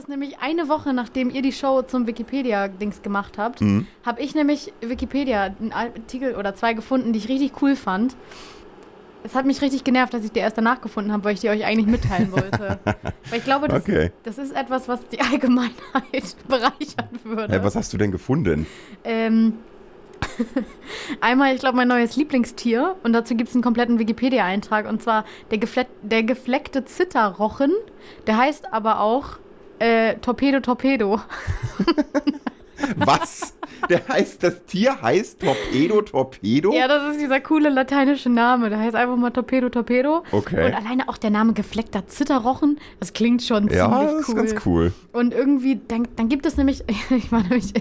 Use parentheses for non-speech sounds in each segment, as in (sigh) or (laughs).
das nämlich eine Woche, nachdem ihr die Show zum Wikipedia-Dings gemacht habt, Mhm. habe ich nämlich Wikipedia einen Artikel oder zwei gefunden, die ich richtig cool fand. Es hat mich richtig genervt, dass ich die erst danach gefunden habe, weil ich die euch eigentlich mitteilen (laughs) wollte. weil ich glaube, das, Okay. das ist etwas, was die (laughs) Allgemeinheit bereichern würde. Hä, was hast du denn gefunden? Ähm, (laughs) einmal, ich glaube, mein neues Lieblingstier. Und dazu gibt es einen kompletten Wikipedia-Eintrag. Und zwar der, gefleck der gefleckte Zitterrochen. Der heißt aber auch äh, Torpedo Torpedo. Was? Der heißt, das Tier heißt Torpedo Torpedo? Ja, das ist dieser coole lateinische Name. Der heißt einfach mal Torpedo Torpedo. Okay. Und alleine auch der Name gefleckter Zitterrochen, das klingt schon ja, ziemlich das ist cool. ganz cool. Und irgendwie, dann, dann gibt es nämlich, (laughs) ich war nämlich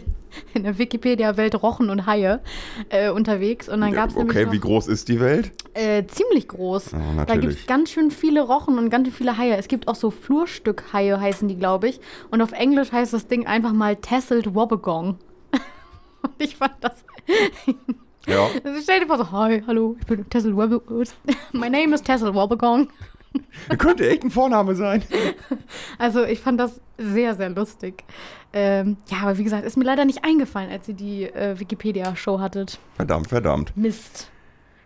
in, der Wikipedia-Welt Rochen und Haie äh, unterwegs. Und dann gab es Okay, noch, wie groß ist die Welt? Äh, ziemlich groß. Oh, da gibt es ganz schön viele Rochen und ganz schön viele Haie. Es gibt auch so Flurstückhaie, heißen die, glaube ich. Und auf Englisch heißt das Ding einfach mal Tasseled Wobbegong. (laughs) und ich fand das. Ja. (laughs) Also stell dir vor so, hi, hallo, ich bin Tessel Wobbegong. (laughs) My name is Tessel Wobbegong. Könnte echt ein Vorname sein. (laughs) Also ich fand das sehr, sehr lustig. Ähm, ja, aber wie gesagt, ist mir leider nicht eingefallen, als ihr die äh, Wikipedia-Show hattet. Verdammt, verdammt. Mist.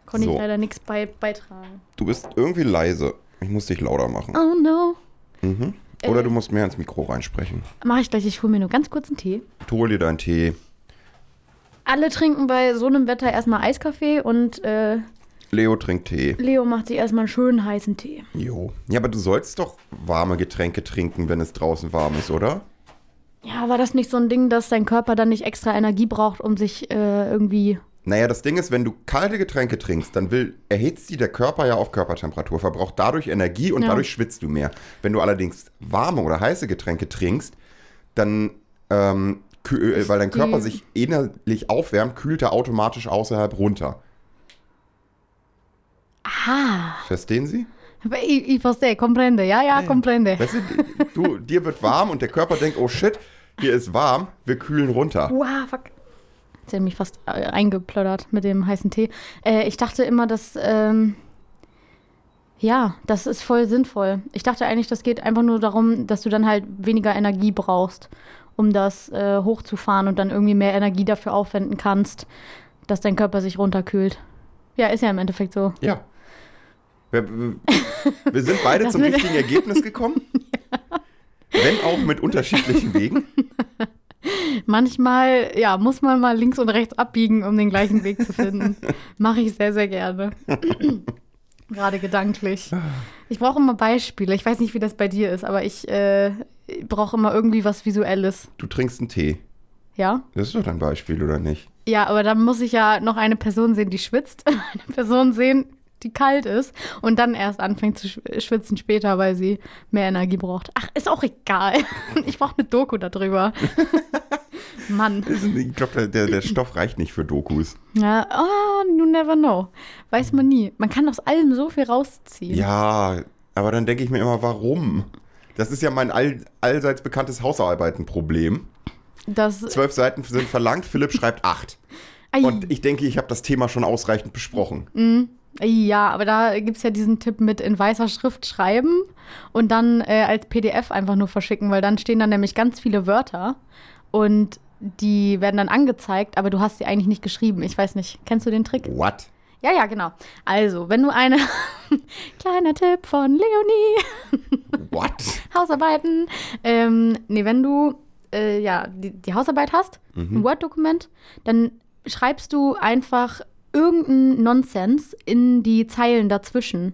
Konnte So. ich leider nichts bei, beitragen. Du bist irgendwie leise. Ich muss dich lauter machen. Oh no. Mhm. Oder Äh. du musst mehr ins Mikro reinsprechen. Mach ich gleich, ich hole mir nur ganz kurz einen Tee. Hol dir deinen Tee. Alle trinken bei so einem Wetter erstmal Eiskaffee und äh, Leo trinkt Tee. Leo macht sich erstmal einen schönen heißen Tee. Jo. Ja, aber du sollst doch warme Getränke trinken, wenn es draußen warm ist, oder? Ja, war das nicht so ein Ding, dass dein Körper dann nicht extra Energie braucht, um sich äh, irgendwie. Naja, das Ding ist, wenn du kalte Getränke trinkst, dann will, erhitzt die der Körper ja auf Körpertemperatur, verbraucht dadurch Energie und Ja. dadurch schwitzt du mehr. Wenn du allerdings warme oder heiße Getränke trinkst, dann, ähm, äh, weil dein Körper sich innerlich aufwärmt, kühlt er automatisch außerhalb runter. Aha. Verstehen Sie? Ich, ich verstehe, comprende. Ja, ja, comprende. Weißt du, du, dir wird warm und der Körper denkt, oh shit, hier ist warm, wir kühlen runter. Wow, fuck. Jetzt hat mich fast äh, eingeplöddert mit dem heißen Tee. Äh, ich dachte immer, dass. Ähm, ja, das ist voll sinnvoll. Ich dachte eigentlich, das geht einfach nur darum, dass du dann halt weniger Energie brauchst, um das äh, hochzufahren und dann irgendwie mehr Energie dafür aufwenden kannst, dass dein Körper sich runterkühlt. Ja, ist ja im Endeffekt so. Ja. Wir, wir- sind beide (laughs) zum richtigen Ergebnis gekommen. (laughs) Wenn auch mit unterschiedlichen Wegen. (laughs) Manchmal, ja, muss man mal links und rechts abbiegen, um den gleichen Weg zu finden. Mache ich sehr, sehr gerne. Gerade gedanklich. Ich brauche immer Beispiele. Ich weiß nicht, wie das bei dir ist, aber ich äh, brauche immer irgendwie was Visuelles. Du trinkst einen Tee. Ja? Das ist doch dein Beispiel, oder nicht? Ja, aber dann muss ich ja noch eine Person sehen, die schwitzt, eine Person sehen, die kalt ist und dann erst anfängt zu schw- schwitzen später, weil sie mehr Energie braucht. Ach, ist auch egal. (laughs) Ich brauche eine Doku darüber. (laughs) Mann. Ich glaube, der, der Stoff reicht nicht für Dokus. Ja, oh, you never know. Weiß man nie. Man kann aus allem so viel rausziehen. Ja, aber dann denke ich mir immer, warum? Das ist ja mein all, allseits bekanntes Hausarbeitenproblem. Das, Zwölf Seiten sind verlangt, Philipp schreibt acht. Und ich denke, ich habe das Thema schon ausreichend besprochen. Ja, aber da gibt es ja diesen Tipp mit in weißer Schrift schreiben und dann äh, als PDF einfach nur verschicken, weil dann stehen dann nämlich ganz viele Wörter und die werden dann angezeigt, aber du hast sie eigentlich nicht geschrieben. Ich weiß nicht. Kennst du den Trick? What? Ja, ja, genau. Also, wenn du eine. (laughs) Kleiner Tipp von Leonie. What? (laughs) Hausarbeiten. Ähm, nee, wenn du äh, ja, die, die Hausarbeit hast, ein Word-Dokument, dann schreibst du einfach irgendeinen Nonsens in die Zeilen dazwischen.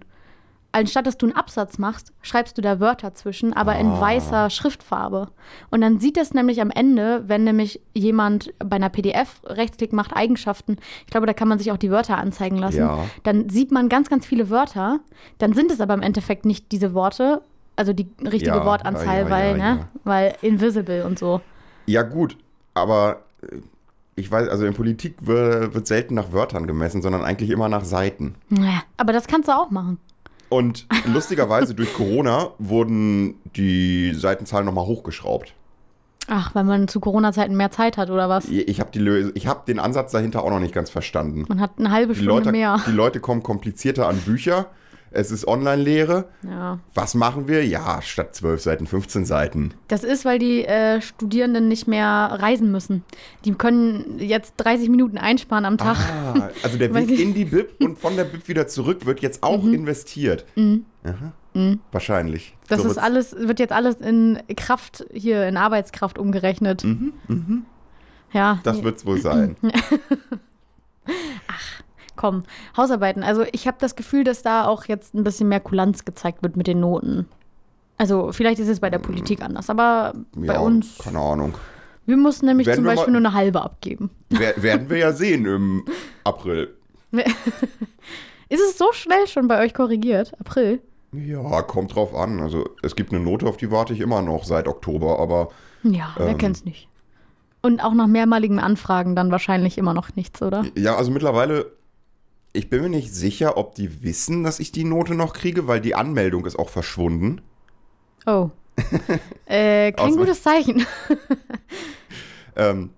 Anstatt dass du einen Absatz machst, schreibst du da Wörter zwischen, aber in Ah. weißer Schriftfarbe. Und dann sieht das nämlich am Ende, wenn nämlich jemand bei einer PDF Rechtsklick macht, Eigenschaften, ich glaube, da kann man sich auch die Wörter anzeigen lassen, Ja. dann sieht man ganz, ganz viele Wörter. Dann sind es aber im Endeffekt nicht diese Worte, also die richtige Ja, Wortanzahl, ja, weil, ne, weil invisible und so. Ja, gut, aber äh, ich weiß, also in Politik wird, selten nach Wörtern gemessen, sondern eigentlich immer nach Seiten. Ja, Aber das kannst du auch machen. Und lustigerweise durch Corona wurden die Seitenzahlen nochmal hochgeschraubt. Ach, weil man zu Corona-Zeiten mehr Zeit hat oder was? Ich habe hab den Ansatz dahinter auch noch nicht ganz verstanden. Man hat eine halbe Die Stunde Leute, mehr. die Leute kommen komplizierter an Bücher. Es ist Online-Lehre. Ja. Was machen wir? Ja, statt 12 Seiten 15 Seiten. Das ist, weil die äh, Studierenden nicht mehr reisen müssen. Die können jetzt 30 Minuten einsparen am Tag. Ah, also der (laughs) Weg in die Bib und von der Bib wieder zurück wird jetzt auch investiert. Aha. Wahrscheinlich. Das So ist alles, wird jetzt alles in Kraft, hier in Arbeitskraft umgerechnet. Ja, Das wird es wohl sein. (laughs) (laughs) komm. Hausarbeiten. Also ich habe das Gefühl, dass da auch jetzt ein bisschen mehr Kulanz gezeigt wird mit den Noten. Also vielleicht ist es bei der Politik anders, aber bei ja, uns, Keine Ahnung. wir mussten nämlich Werden zum Beispiel mal- nur eine halbe abgeben. Wer, werden wir ja (laughs) sehen im April. (laughs) Ist es so schnell schon bei euch korrigiert? April? Ja, kommt drauf an. Also es gibt eine Note, auf die warte ich immer noch seit Oktober, aber Ja, wer Ähm. kennt's nicht. Und auch nach mehrmaligen Anfragen dann wahrscheinlich immer noch nichts, oder? ja, also mittlerweile, ich bin mir nicht sicher, ob die wissen, dass ich die Note noch kriege, weil die Anmeldung ist auch verschwunden. Oh. (laughs) äh, kein gutes Zeichen. (laughs) Ähm,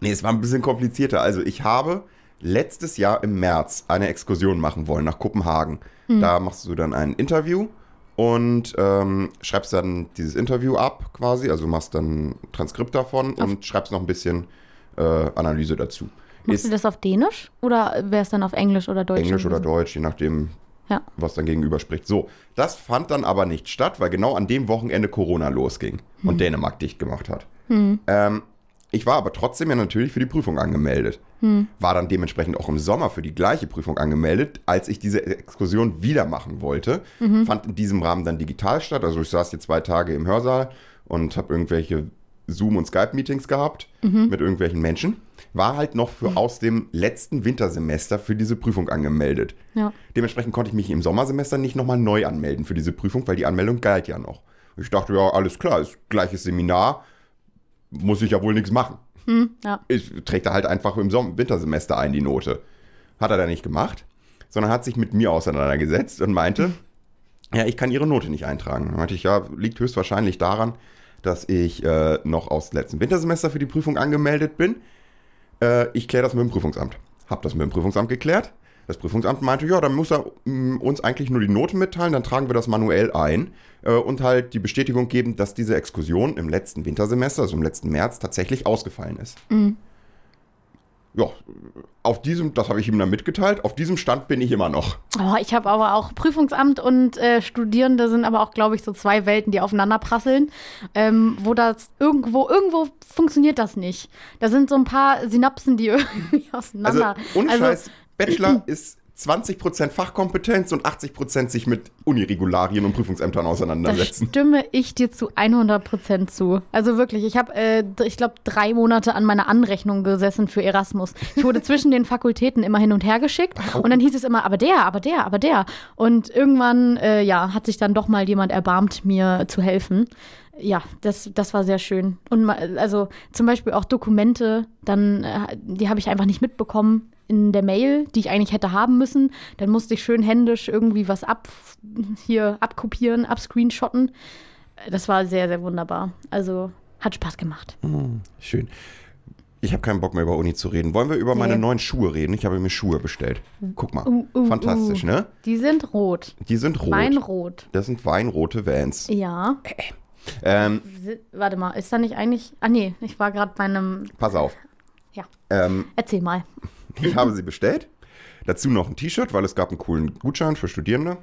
nee, es war ein bisschen komplizierter. Also ich habe letztes Jahr im März eine Exkursion machen wollen nach Kopenhagen. Da machst du dann ein Interview und ähm, schreibst dann dieses Interview ab quasi. Also machst dann ein Transkript davon und schreibst noch ein bisschen äh, Analyse dazu. Machst du das auf Dänisch oder wäre es dann auf Englisch oder Deutsch? Englisch oder? Deutsch, je nachdem, Ja. was dann gegenüber spricht. So, das fand dann aber nicht statt, weil genau an dem Wochenende Corona losging und Dänemark dicht gemacht hat. Ähm, ich war aber trotzdem ja natürlich für die Prüfung angemeldet. War dann dementsprechend auch im Sommer für die gleiche Prüfung angemeldet, als ich diese Exkursion wieder machen wollte. Fand in diesem Rahmen dann digital statt. Also ich saß hier zwei Tage im Hörsaal und habe irgendwelche Zoom- und Skype-Meetings gehabt mit irgendwelchen Menschen. War halt noch für aus dem letzten Wintersemester für diese Prüfung angemeldet. Ja. Dementsprechend konnte ich mich im Sommersemester nicht nochmal neu anmelden für diese Prüfung, weil die Anmeldung galt ja noch. Ich dachte, ja, alles klar, ist gleiches Seminar, muss ich ja wohl nichts machen. Hm, ja. Ich trägt er halt einfach im Som Wintersemester ein, die Note. Hat er da nicht gemacht, sondern hat sich mit mir auseinandergesetzt und meinte, (laughs) ja, ich kann ihre Note nicht eintragen. Dann meinte ich, ja, liegt höchstwahrscheinlich daran, dass ich äh, noch aus dem letzten Wintersemester für die Prüfung angemeldet bin. Äh, ich kläre das mit dem Prüfungsamt. Hab das mit dem Prüfungsamt geklärt. Das Prüfungsamt meinte, ja, dann muss er mm, uns eigentlich nur die Note mitteilen, dann tragen wir das manuell ein äh, und halt die Bestätigung geben, dass diese Exkursion im letzten Wintersemester, also im letzten März, tatsächlich ausgefallen ist. Ja, auf diesem, das habe ich ihm dann mitgeteilt, auf diesem Stand bin ich immer noch. Oh, ich habe aber auch Prüfungsamt und äh, Studierende sind aber auch, glaube ich, so zwei Welten, die aufeinander prasseln. Ähm, wo das irgendwo, irgendwo funktioniert das nicht. Da sind so ein paar Synapsen, die (laughs) irgendwie Also, auseinander. ohne Scheiß, Bachelor (clears throat) ist 20% Fachkompetenz und 80% sich mit Uniregularien und Prüfungsämtern Da auseinandersetzen. stimme ich dir zu 100% zu. Also wirklich, ich habe, äh, ich glaube, drei Monate an meiner Anrechnung gesessen für Erasmus. Ich wurde (laughs) zwischen den Fakultäten immer hin und her geschickt und dann hieß es immer, aber der, aber der, aber der. Und irgendwann, äh, ja, hat sich dann doch mal jemand erbarmt, mir zu helfen. Ja, das, das war sehr schön. Und also zum Beispiel auch Dokumente, dann, äh, die habe ich einfach nicht mitbekommen in der Mail, die ich eigentlich hätte haben müssen. Dann musste ich schön händisch irgendwie was ab, hier abkopieren, abscreenshotten. Das war sehr, sehr wunderbar. Also hat Spaß gemacht. Schön. Ich habe keinen Bock mehr über Uni zu reden. Wollen wir über meine Nee. neuen Schuhe reden? Ich habe mir Schuhe bestellt. Guck mal. Uh, uh, Fantastisch, uh. ne? Die sind rot. Die sind rot. Weinrot. Das sind weinrote Vans. Ja. Ähm, Warte mal, ist da nicht eigentlich. Ah, nee, ich war gerade bei einem. pass auf. Ja. Ähm, Erzähl mal. ich habe sie bestellt. Dazu noch ein T-Shirt, weil es gab einen coolen Gutschein für Studierende.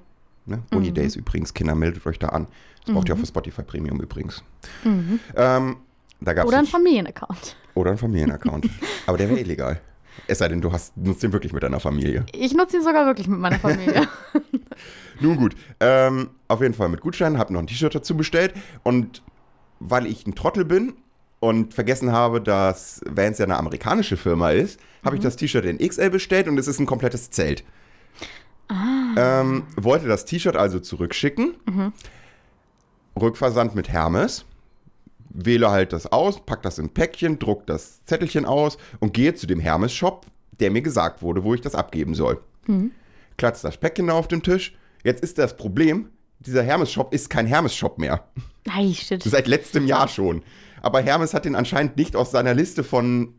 Ne? Mhm. Uni Days übrigens, Kinder, meldet euch da an. Das braucht ihr auch für Spotify Premium übrigens. Mhm. Ähm, da gab's Oder ein ein- Familienaccount. oder ein Familienaccount. (laughs) Aber der wäre illegal. Es sei denn, du hast, nutzt den wirklich mit deiner Familie. Ich nutze ihn sogar wirklich mit meiner Familie. (laughs) Nun gut. Ähm, auf jeden Fall mit Gutschein, habe noch ein T-Shirt dazu bestellt. Und weil ich ein Trottel bin und vergessen habe, dass Vans ja eine amerikanische Firma ist, habe ich das T-Shirt in XL bestellt und es ist ein komplettes Zelt. Ähm, wollte das T-Shirt also zurückschicken. Rückversand mit Hermes. Wähle halt das aus, pack das in ein Päckchen, druck das Zettelchen aus und gehe zu dem Hermes-Shop, der mir gesagt wurde, wo ich das abgeben soll. Klatzt das Päckchen auf den Tisch. Jetzt ist das Problem, dieser Hermes-Shop ist kein Hermes-Shop mehr. Ei, shit. (laughs) Seit letztem Jahr schon. Aber Hermes hat den anscheinend nicht aus seiner Liste von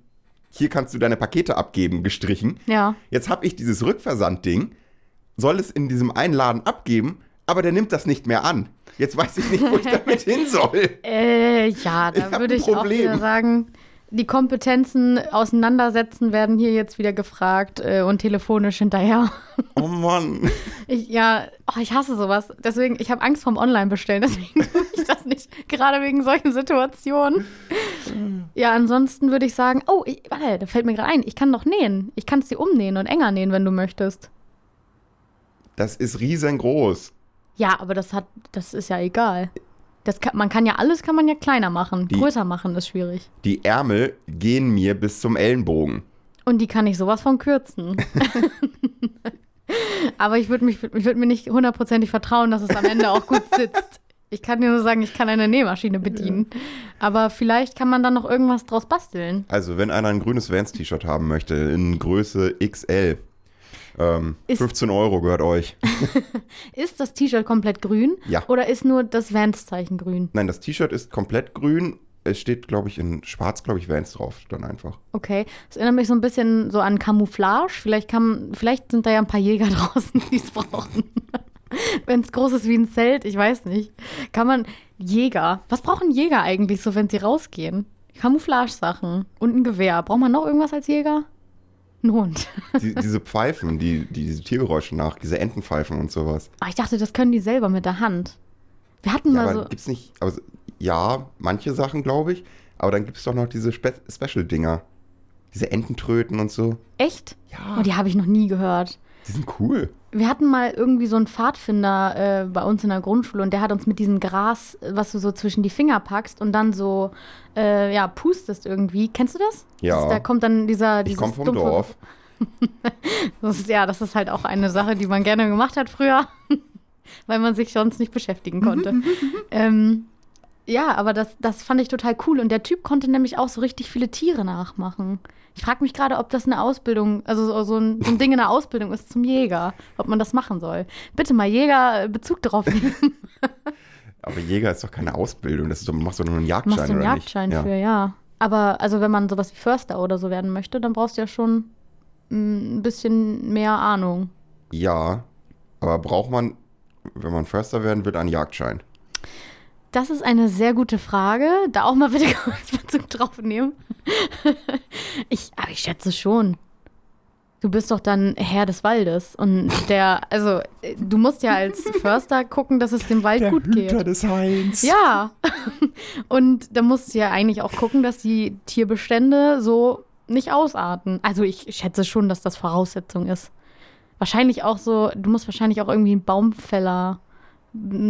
hier kannst du deine Pakete abgeben gestrichen. Ja. Jetzt habe ich dieses Rückversandding soll es in diesem einen Laden abgeben, aber der nimmt das nicht mehr an. Jetzt weiß ich nicht, wo ich (laughs) damit hin soll. Äh, ja, da würde ich auch wieder sagen, die Kompetenzen auseinandersetzen werden hier jetzt wieder gefragt äh, und telefonisch hinterher. Oh Mann. Ich, ja, oh, ich hasse sowas. Deswegen, ich habe Angst vorm Online-Bestellen. (laughs) Deswegen tue ich das nicht. Gerade wegen solchen Situationen. Ja, ansonsten würde ich sagen, oh, ich, warte, da fällt mir gerade ein, ich kann doch nähen. Ich kann es dir umnähen und enger nähen, wenn du möchtest. Das ist riesengroß. Ja, aber das hat, das ist ja egal. Das kann, man kann ja alles, kann man ja kleiner machen. Die- Größer machen ist schwierig. Die Ärmel gehen mir bis zum Ellenbogen. Und die kann ich sowas von kürzen. (laughs) Aber ich würde würd mir nicht hundertprozentig vertrauen, dass es am Ende auch gut sitzt. Ich kann dir nur sagen, ich kann eine Nähmaschine bedienen. Aber vielleicht kann man dann noch irgendwas draus basteln. Also, wenn einer ein grünes Vans-T-Shirt haben möchte, in Größe XL, ähm, Ist- 15 Euro gehört euch. (laughs) Ist das T-Shirt komplett grün? Ja. Oder ist nur das Vans-Zeichen grün? Nein, das T-Shirt ist komplett grün. Es steht, glaube ich, in schwarz, glaube ich, Vans drauf, dann einfach. Okay. Das erinnert mich so ein bisschen so an Camouflage. Vielleicht, kann, vielleicht sind da ja ein paar Jäger (laughs) draußen, die es brauchen. (laughs) wenn es groß ist wie ein Zelt, ich weiß nicht. Kann man. Jäger. Was brauchen Jäger eigentlich so, wenn sie rausgehen? Camouflage-Sachen und ein Gewehr. Braucht man noch irgendwas als Jäger? Ein Hund. (laughs) Die, diese Pfeifen, die, die diese Tiergeräusche nach, diese Entenpfeifen und sowas. Aber ich dachte, das können die selber mit der Hand. Wir hatten Ja, mal aber so. gibt's nicht, also, ja, manche Sachen, glaube ich. Aber dann gibt es doch noch diese Spe Special-Dinger. Diese Ententröten und so. Echt? Ja. Oh, die habe ich noch nie gehört. Die sind cool. Wir hatten mal irgendwie so einen Pfadfinder äh, bei uns in der Grundschule und der hat uns mit diesem Gras, äh, was du so zwischen die Finger packst und dann so, äh, ja, pustest irgendwie. Kennst du das? Ja. Das, da kommt dann dieser. Ich komme vom dumpfe- Dorf. (laughs) Das ist, ja, das ist halt auch eine Sache, die man gerne gemacht hat früher, (laughs) weil man sich sonst nicht beschäftigen konnte. (laughs) ähm, ja, aber das, das fand ich total cool. Und der Typ konnte nämlich auch so richtig viele Tiere nachmachen. Ich frage mich gerade, ob das eine Ausbildung, also so, so, ein, so ein Ding in der Ausbildung ist zum Jäger, ob man das machen soll. Bitte mal Jäger äh, Bezug darauf nehmen. Aber Jäger ist doch keine Ausbildung. Das ist doch, machst du nur einen Jagdschein, Machst du einen oder Jagdschein nicht? für, ja. Aber also wenn man sowas wie Förster oder so werden möchte, dann brauchst du ja schon mm, ein bisschen mehr Ahnung. Ja, aber braucht man, wenn man Förster werden will, einen Jagdschein? Das ist eine sehr gute Frage. Da auch mal bitte (laughs) kurz Bezug drauf nehmen. (laughs) ich, aber ich schätze schon. Du bist doch dann Herr des Waldes. Und der, also, äh, du musst ja als (laughs) Förster gucken, dass es dem Wald gut geht. des Hains. Ja. Und da musst du ja eigentlich auch gucken, dass die Tierbestände so nicht ausarten. Also ich schätze schon, dass das Voraussetzung ist. Wahrscheinlich auch so, du musst wahrscheinlich auch irgendwie einen Baumfäller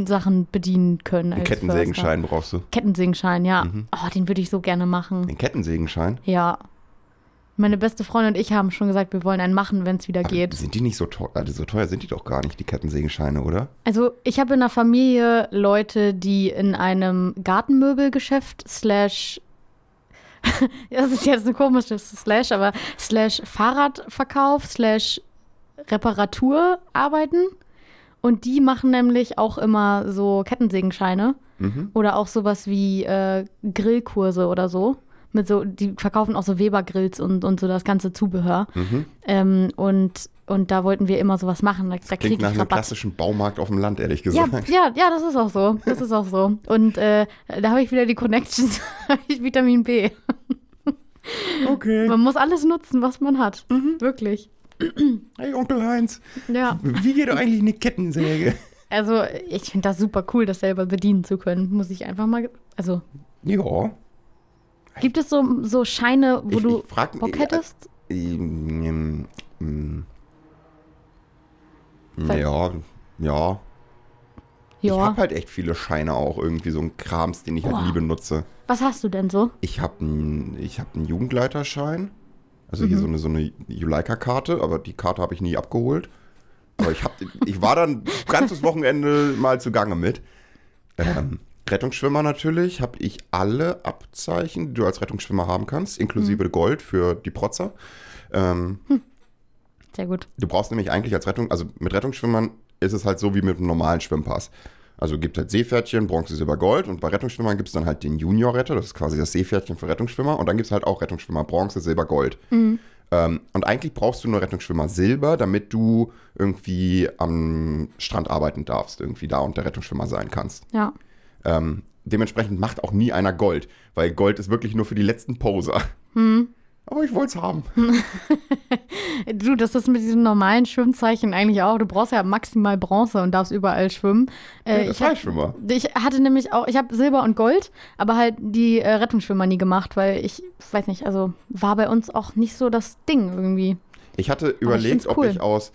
Sachen bedienen können. Einen als Kettensägenschein brauchst du. Förster. Kettensägenschein, ja. Mhm. Oh, den würde ich so gerne machen. Den Kettensägenschein? Ja. Meine beste Freundin und ich haben schon gesagt, wir wollen einen machen, wenn es wieder Aber geht. Sind die nicht so teuer? Also so teuer sind die doch gar nicht, die Kettensägenscheine, oder? Also ich habe in der Familie Leute, die in einem Gartenmöbelgeschäft slash (laughs) das ist jetzt ein komisches Slash, aber slash Fahrradverkauf slash Reparatur arbeiten. Und die machen nämlich auch immer so Kettensägenscheine Mhm. oder auch sowas wie äh, Grillkurse oder so. Mit so, die verkaufen auch so Weber-Grills und, und so das ganze Zubehör. Mhm. Ähm, und, und da wollten wir immer sowas machen. Da, da Klingt nach einem Rabatt. klassischen Baumarkt auf dem Land, ehrlich Ja, gesagt. ja, ja, das ist auch so. Das ist auch so. Und äh, da habe ich wieder die Connections, (laughs) ich Vitamin B. Okay. Man muss alles nutzen, was man hat. Mhm. Wirklich. (clears throat) Hey, Onkel Heinz, Ja. wie geht doch eigentlich eine Kettensäge? (laughs) Also, ich finde das super cool, das selber bedienen zu können. Muss ich einfach mal. Also, Ja. gibt es so, so Scheine, wo Ich- du ich frag- Bock hättest? Ähm, ähm, Weil- Ja, ja. Ich habe halt echt viele Scheine auch, irgendwie so ein Krams, den ich Boah. halt nie benutze. Was hast du denn so? Ich habe einen hab einen Jugendleiterschein. Also Mhm. hier so eine, so eine Juleika-Karte, aber die Karte habe ich nie abgeholt. Aber ich, hab, ich war dann ganzes Wochenende mal zugange mit. Ähm, Rettungsschwimmer natürlich, habe ich alle Abzeichen, die du als Rettungsschwimmer haben kannst, inklusive Mhm. Gold für die Protzer. Ähm, Sehr gut. Du brauchst nämlich eigentlich als Rettung, also mit Rettungsschwimmern ist es halt so wie mit einem normalen Schwimmpass. Also gibt halt Seepferdchen, Bronze, Silber, Gold und bei Rettungsschwimmern gibt es dann halt den Junior-Retter, das ist quasi das Seepferdchen für Rettungsschwimmer und dann gibt es halt auch Rettungsschwimmer Bronze, Silber, Gold. Ähm, und eigentlich brauchst du nur Rettungsschwimmer Silber, damit du irgendwie am Strand arbeiten darfst, irgendwie da und der Rettungsschwimmer sein kannst. Ja. Ähm, dementsprechend macht auch nie einer Gold, weil Gold ist wirklich nur für die letzten Poser. Hm. Aber ich wollte es haben. (laughs) Du, das ist mit diesen normalen Schwimmzeichen eigentlich auch. Du brauchst ja maximal Bronze und darfst überall schwimmen. Äh, der ich, hab, Freischwimmer. ich hatte nämlich auch, ich habe Silber und Gold, aber halt die äh, Rettungsschwimmer nie gemacht, weil ich weiß nicht, also war bei uns auch nicht so das Ding irgendwie. Ich hatte überlegt, find's cool. ob ich aus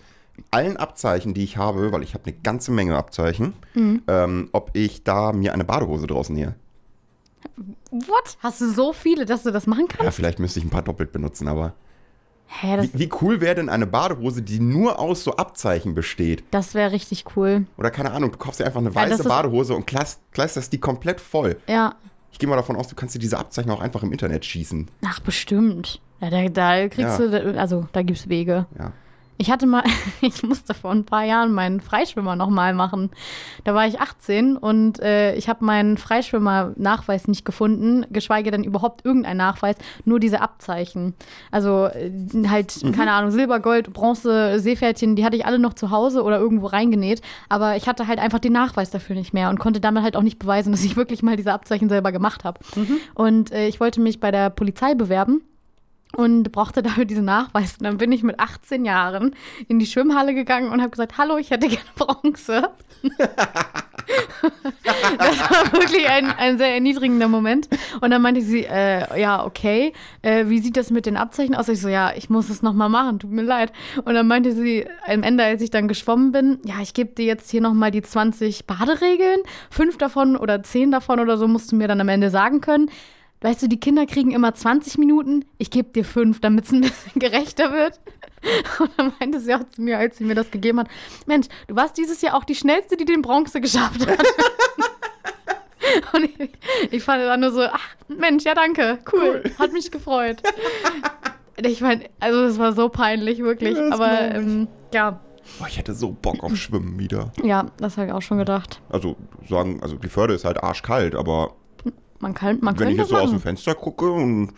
allen Abzeichen, die ich habe, weil ich habe eine ganze Menge Abzeichen, Mhm. ähm, ob ich da mir eine Badehose draus nähe. What? Hast du so viele, dass du das machen kannst? Ja, vielleicht müsste ich ein paar doppelt benutzen, aber Hä, wie, wie cool wäre denn eine Badehose, die nur aus so Abzeichen besteht? das wäre richtig cool. Oder keine Ahnung, du kaufst dir einfach eine Ja, weiße ist- Badehose und kleist- kleisterst die komplett voll. Ja, Ich gehe mal davon aus, du kannst dir diese Abzeichen auch einfach im Internet schießen. ach bestimmt. Ja, da, da kriegst Ja. du, also da gibt's Wege. Ja. Ich hatte mal, (laughs) ich musste vor ein paar Jahren meinen Freischwimmer nochmal machen. Da war ich 18 und äh, ich habe meinen Freischwimmer-Nachweis nicht gefunden, geschweige denn überhaupt irgendeinen Nachweis, nur diese Abzeichen. Also äh, halt, keine Ahnung, Silber, Gold, Bronze, Seepferdchen, die hatte ich alle noch zu Hause oder irgendwo reingenäht, aber ich hatte halt einfach den Nachweis dafür nicht mehr und konnte damit halt auch nicht beweisen, dass ich wirklich mal diese Abzeichen selber gemacht habe. Und äh, ich wollte mich bei der Polizei bewerben und brauchte dafür diesen Nachweis. Und dann bin ich mit 18 Jahren in die Schwimmhalle gegangen und habe gesagt, hallo, ich hätte gerne Bronze. (laughs) das war wirklich ein, ein sehr erniedrigender Moment. Und dann meinte sie, äh, ja, okay, äh, wie sieht das mit den Abzeichen aus? Ich so, ja, ich muss es nochmal machen, tut mir leid. Und dann meinte sie am Ende, als ich dann geschwommen bin, ja, ich gebe dir jetzt hier nochmal die 20 Baderegeln. Fünf davon oder zehn davon oder so musst du mir dann am Ende sagen können. Weißt du, die Kinder kriegen immer 20 Minuten. Ich gebe dir fünf, damit es ein bisschen (laughs) gerechter wird. (laughs) Und dann meinte sie auch zu mir, als sie mir das gegeben hat: Mensch, du warst dieses Jahr auch die schnellste, die den Bronze geschafft hat. (laughs) Und ich, ich fand dann nur so: Ach, Mensch, ja, danke, cool, hat mich gefreut. Ich meine, also, das war so peinlich, wirklich. Ja, Aber ähm, ja, Boah, ich hätte so Bock auf Schwimmen wieder. ja, das habe ich auch schon gedacht. Also sagen, also die Förde ist halt arschkalt, aber Man kann, man wenn ich jetzt so aus dem machen. Fenster gucke und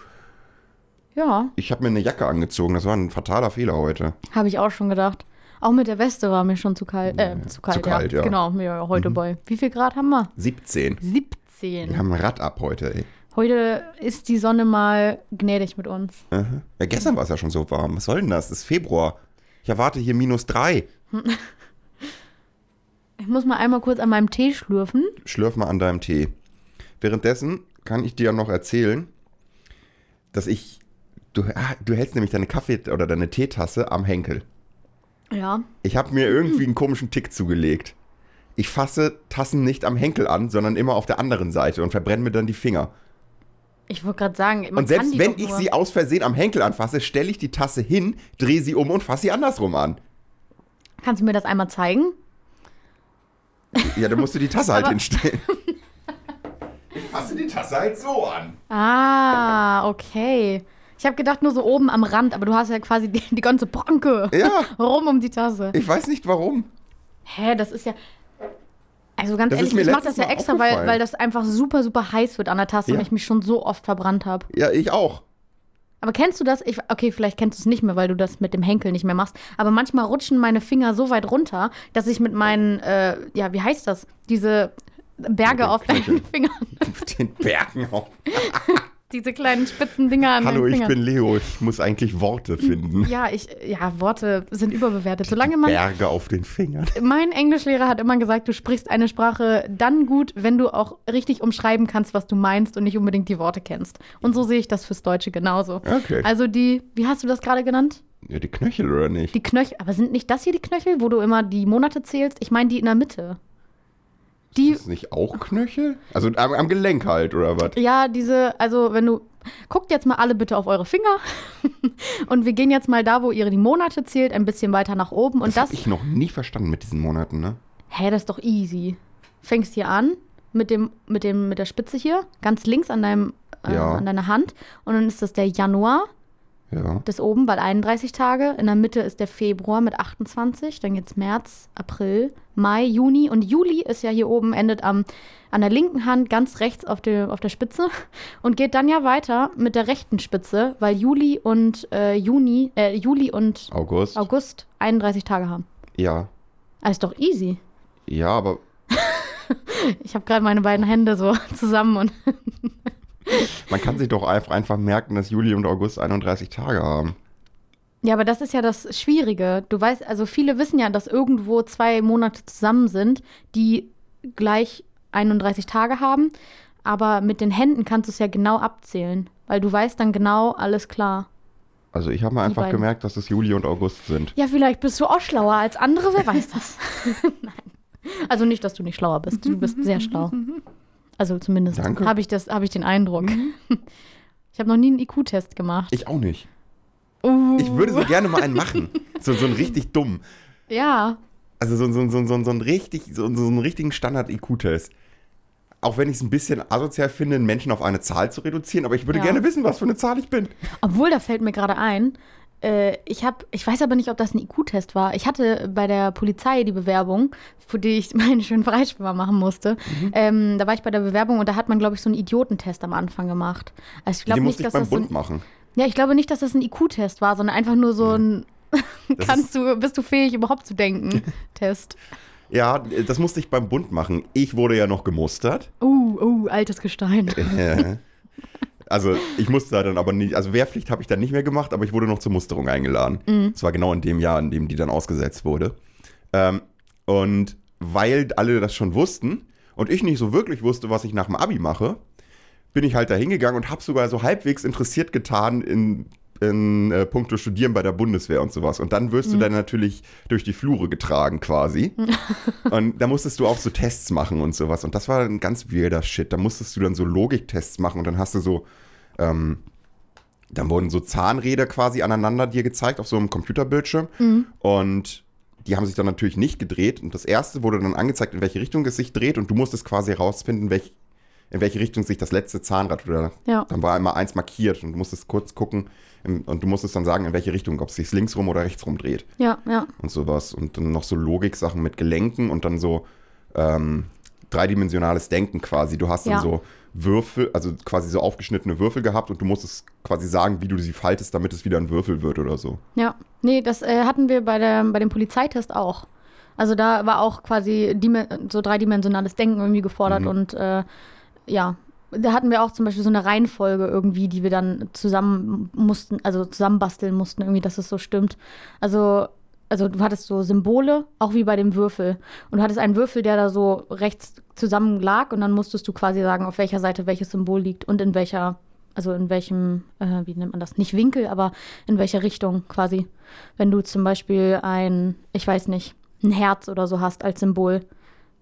Ja, ich habe mir eine Jacke angezogen, das war ein fataler Fehler heute. habe ich auch schon gedacht. Auch mit der Weste war mir schon zu kalt. Äh, zu kalt, kalt, ja. Genau, ja, heute bei. Wie viel Grad haben wir? 17. 17. Wir haben Rad ab heute, ey. Heute ist die Sonne mal gnädig mit uns. Aha. Ja, gestern war es ja schon so warm. Was soll denn das? Es ist Februar. Ich erwarte hier minus drei. (laughs) Ich muss mal einmal kurz an meinem Tee schlürfen. Schlürf mal an deinem Tee. Währenddessen kann ich dir noch erzählen, dass ich. Du, ah, du hältst nämlich deine Kaffee- oder deine Teetasse am Henkel. Ja. Ich habe mir irgendwie einen komischen Tick zugelegt. Ich fasse Tassen nicht am Henkel an, sondern immer auf der anderen Seite und verbrenne mir dann die Finger. Ich wollte gerade sagen, man Und selbst kann die wenn doch ich nur- sie aus Versehen am Henkel anfasse, stelle ich die Tasse hin, drehe sie um und fasse sie andersrum an. Kannst du mir das einmal zeigen? Ja, dann musst du die Tasse halt Aber- hinstellen. (laughs) Fasse die Tasse halt so an. Ah, okay. Ich habe gedacht nur so oben am Rand, aber du hast ja quasi die, die ganze Pranke Ja, (laughs) rum um die Tasse. ich weiß nicht warum. Hä, das ist ja. Also ganz Das ehrlich, ich mache das ja Mal extra, weil, weil das einfach super, super heiß wird an der Tasse Ja. und ich mich schon so oft verbrannt habe. Ja, ich auch. Aber kennst du das? Ich, okay, vielleicht kennst du es nicht mehr, weil du das mit dem Henkel nicht mehr machst. Aber manchmal rutschen meine Finger so weit runter, dass ich mit meinen, äh, ja, wie heißt das? Diese Berge den auf deinen. (laughs) Fingern. (laughs) Den Bergen auf. (laughs) Diese kleinen spitzen Dinger an Hallo, deinen ich Fingern. bin Leo. Ich muss eigentlich Worte finden. ja, ich, ja, Worte sind überbewertet. Solange man. Berge auf den Fingern. Mein Englischlehrer hat immer gesagt, du sprichst eine Sprache dann gut, wenn du auch richtig umschreiben kannst, was du meinst und nicht unbedingt die Worte kennst. Und so sehe ich das fürs Deutsche genauso. Okay. Also die, wie hast du das gerade genannt? Ja, die Knöchel oder nicht? Die Knöchel, aber sind nicht das hier die Knöchel, wo du immer die Monate zählst? Ich meine die in der Mitte. Die, Ist nicht auch Knöchel? Also am, am Gelenk halt, oder was? ja, diese, also wenn du, guckt jetzt mal alle bitte auf eure Finger (laughs) und wir gehen jetzt mal da, wo ihr die Monate zählt, ein bisschen weiter nach oben und Das das, habe ich noch nie verstanden mit diesen Monaten, ne? hä, das ist doch easy. Fängst hier an mit dem, mit dem, mit der Spitze hier, ganz links an deinem, äh, Ja. an deiner Hand und dann ist das der Januar, Ja. Das oben, weil 31 Tage. In der Mitte ist der Februar mit 28. Dann geht's März, April, Mai, Juni. Und Juli ist ja hier oben, endet am, an der linken Hand ganz rechts auf, der auf der Spitze. (laughs) Und geht dann ja weiter mit der rechten Spitze, weil Juli und äh, Juni, äh, Juli und August. August 31 Tage haben. Ja. Ah, ist doch easy. Ja, aber (laughs) Ich habe gerade meine beiden Hände so (laughs) zusammen und man kann sich doch einfach, einfach merken, dass Juli und August 31 Tage haben. Ja, aber das ist ja das Schwierige. Du weißt, also viele wissen ja, dass irgendwo zwei Monate zusammen sind, die gleich 31 Tage haben. Aber mit den Händen kannst du es ja genau abzählen, weil du weißt dann genau, alles klar. Also ich habe mir einfach beiden. gemerkt, dass es Juli und August sind. Ja, vielleicht bist du auch schlauer als andere, wer weiß das? (laughs) Nein. Also nicht, dass du nicht schlauer bist. Du bist sehr schlau. (laughs) Also zumindest habe ich, das- habe ich den Eindruck. (laughs) Ich habe noch nie einen IQ-Test gemacht. Ich auch nicht. Uh. Ich würde so gerne mal einen machen. So, so einen richtig dumm. (laughs) Ja, Also so, so, so, so, so, einen, richtig, so, so einen richtigen Standard-IQ-Test. Auch wenn ich es ein bisschen asozial finde, einen Menschen auf eine Zahl zu reduzieren, aber ich würde Ja. gerne wissen, was für eine Zahl ich bin. Obwohl, da fällt mir gerade ein, äh, ich habe, ich weiß aber nicht, ob das ein IQ-Test war. Ich hatte bei der Polizei die Bewerbung, für die ich (laughs) meinen schönen Freischwimmer machen musste. Mhm. Ähm, da war ich bei der Bewerbung und da hat man, glaube ich, so einen Idiotentest am Anfang gemacht. Also ich glaube nicht, ich dass beim das so Bund ein, machen. ja, ich glaube nicht, dass das ein IQ-Test war, sondern einfach nur so ein (laughs) kannst du, bist du fähig überhaupt zu denken? (laughs) Test. Ja, das musste ich beim Bund machen. Ich wurde ja noch gemustert. Uh, uh, altes Gestein. Also ich musste da dann aber nicht, also Wehrpflicht habe ich dann nicht mehr gemacht, aber ich wurde noch zur Musterung eingeladen. Das war genau in dem Jahr, in dem die dann ausgesetzt wurde. Ähm, und weil alle das schon wussten und ich nicht so wirklich wusste, was ich nach dem Abi mache, bin ich halt da hingegangen und habe sogar so halbwegs interessiert getan in, in äh, puncto Studieren bei der Bundeswehr und sowas. Und dann wirst du dann natürlich durch die Flure getragen quasi. (laughs) und da musstest du auch so Tests machen und sowas. Und das war ein ganz weirder Shit. Da musstest du dann so Logiktests machen und dann hast du so, ähm, dann wurden so Zahnräder quasi aneinander dir gezeigt auf so einem Computerbildschirm. Und die haben sich dann natürlich nicht gedreht. Und das erste wurde dann angezeigt, in welche Richtung es sich dreht. Und du musstest quasi herausfinden, welch, in welche Richtung sich das letzte Zahnrad oder Ja. dann war einmal eins markiert und du musstest kurz gucken und du musstest dann sagen, in welche Richtung, ob es sich links rum oder rechts rum dreht Ja, ja. und sowas. Und dann noch so Logiksachen mit Gelenken und dann so ähm, dreidimensionales Denken quasi. Du hast dann Ja. so Würfel, also quasi so aufgeschnittene Würfel gehabt und du musstest quasi sagen, wie du sie faltest, damit es wieder ein Würfel wird oder so. Ja, nee, das äh, hatten wir bei, der, bei dem Polizeitest auch. Also da war auch quasi so dreidimensionales Denken irgendwie gefordert Mhm. und äh, ja, da hatten wir auch zum Beispiel so eine Reihenfolge irgendwie, die wir dann zusammen mussten, also zusammenbasteln mussten, irgendwie, dass es so stimmt. Also, also du hattest so Symbole, auch wie bei dem Würfel. Und du hattest einen Würfel, der da so rechts zusammen lag und dann musstest du quasi sagen, auf welcher Seite welches Symbol liegt und in welcher, also in welchem, äh, wie nennt man das? Nicht Winkel, aber in welcher Richtung quasi. Wenn du zum Beispiel ein, ich weiß nicht, ein Herz oder so hast als Symbol,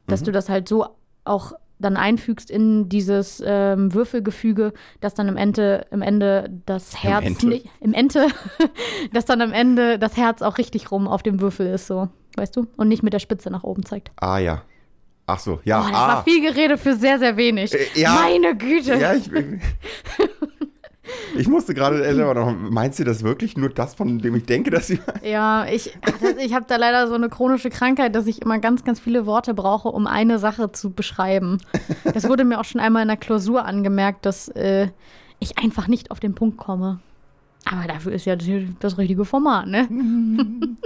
dass du das halt so auch dann einfügst in dieses ähm, Würfelgefüge, dass dann im Ende, im Ende das Herz Ende? nicht, im Ende, (laughs) dass dann am Ende das Herz auch richtig rum auf dem Würfel ist, so, weißt du? Und nicht mit der Spitze nach oben zeigt. Ah ja. Ach so, ja. Oh, das ah. war viel Gerede für sehr, sehr wenig. Äh, ja. Meine Güte. Ja, ich, (laughs) ich musste gerade äh, selber noch. Meinst du das wirklich nur das, von dem ich denke, dass sie. (laughs) Ja, ich, ich habe da leider so eine chronische Krankheit, dass ich immer ganz, ganz viele Worte brauche, um eine Sache zu beschreiben. Das wurde mir auch schon einmal in der Klausur angemerkt, dass äh, ich einfach nicht auf den Punkt komme. Aber dafür ist ja das, das richtige Format, ne? (laughs)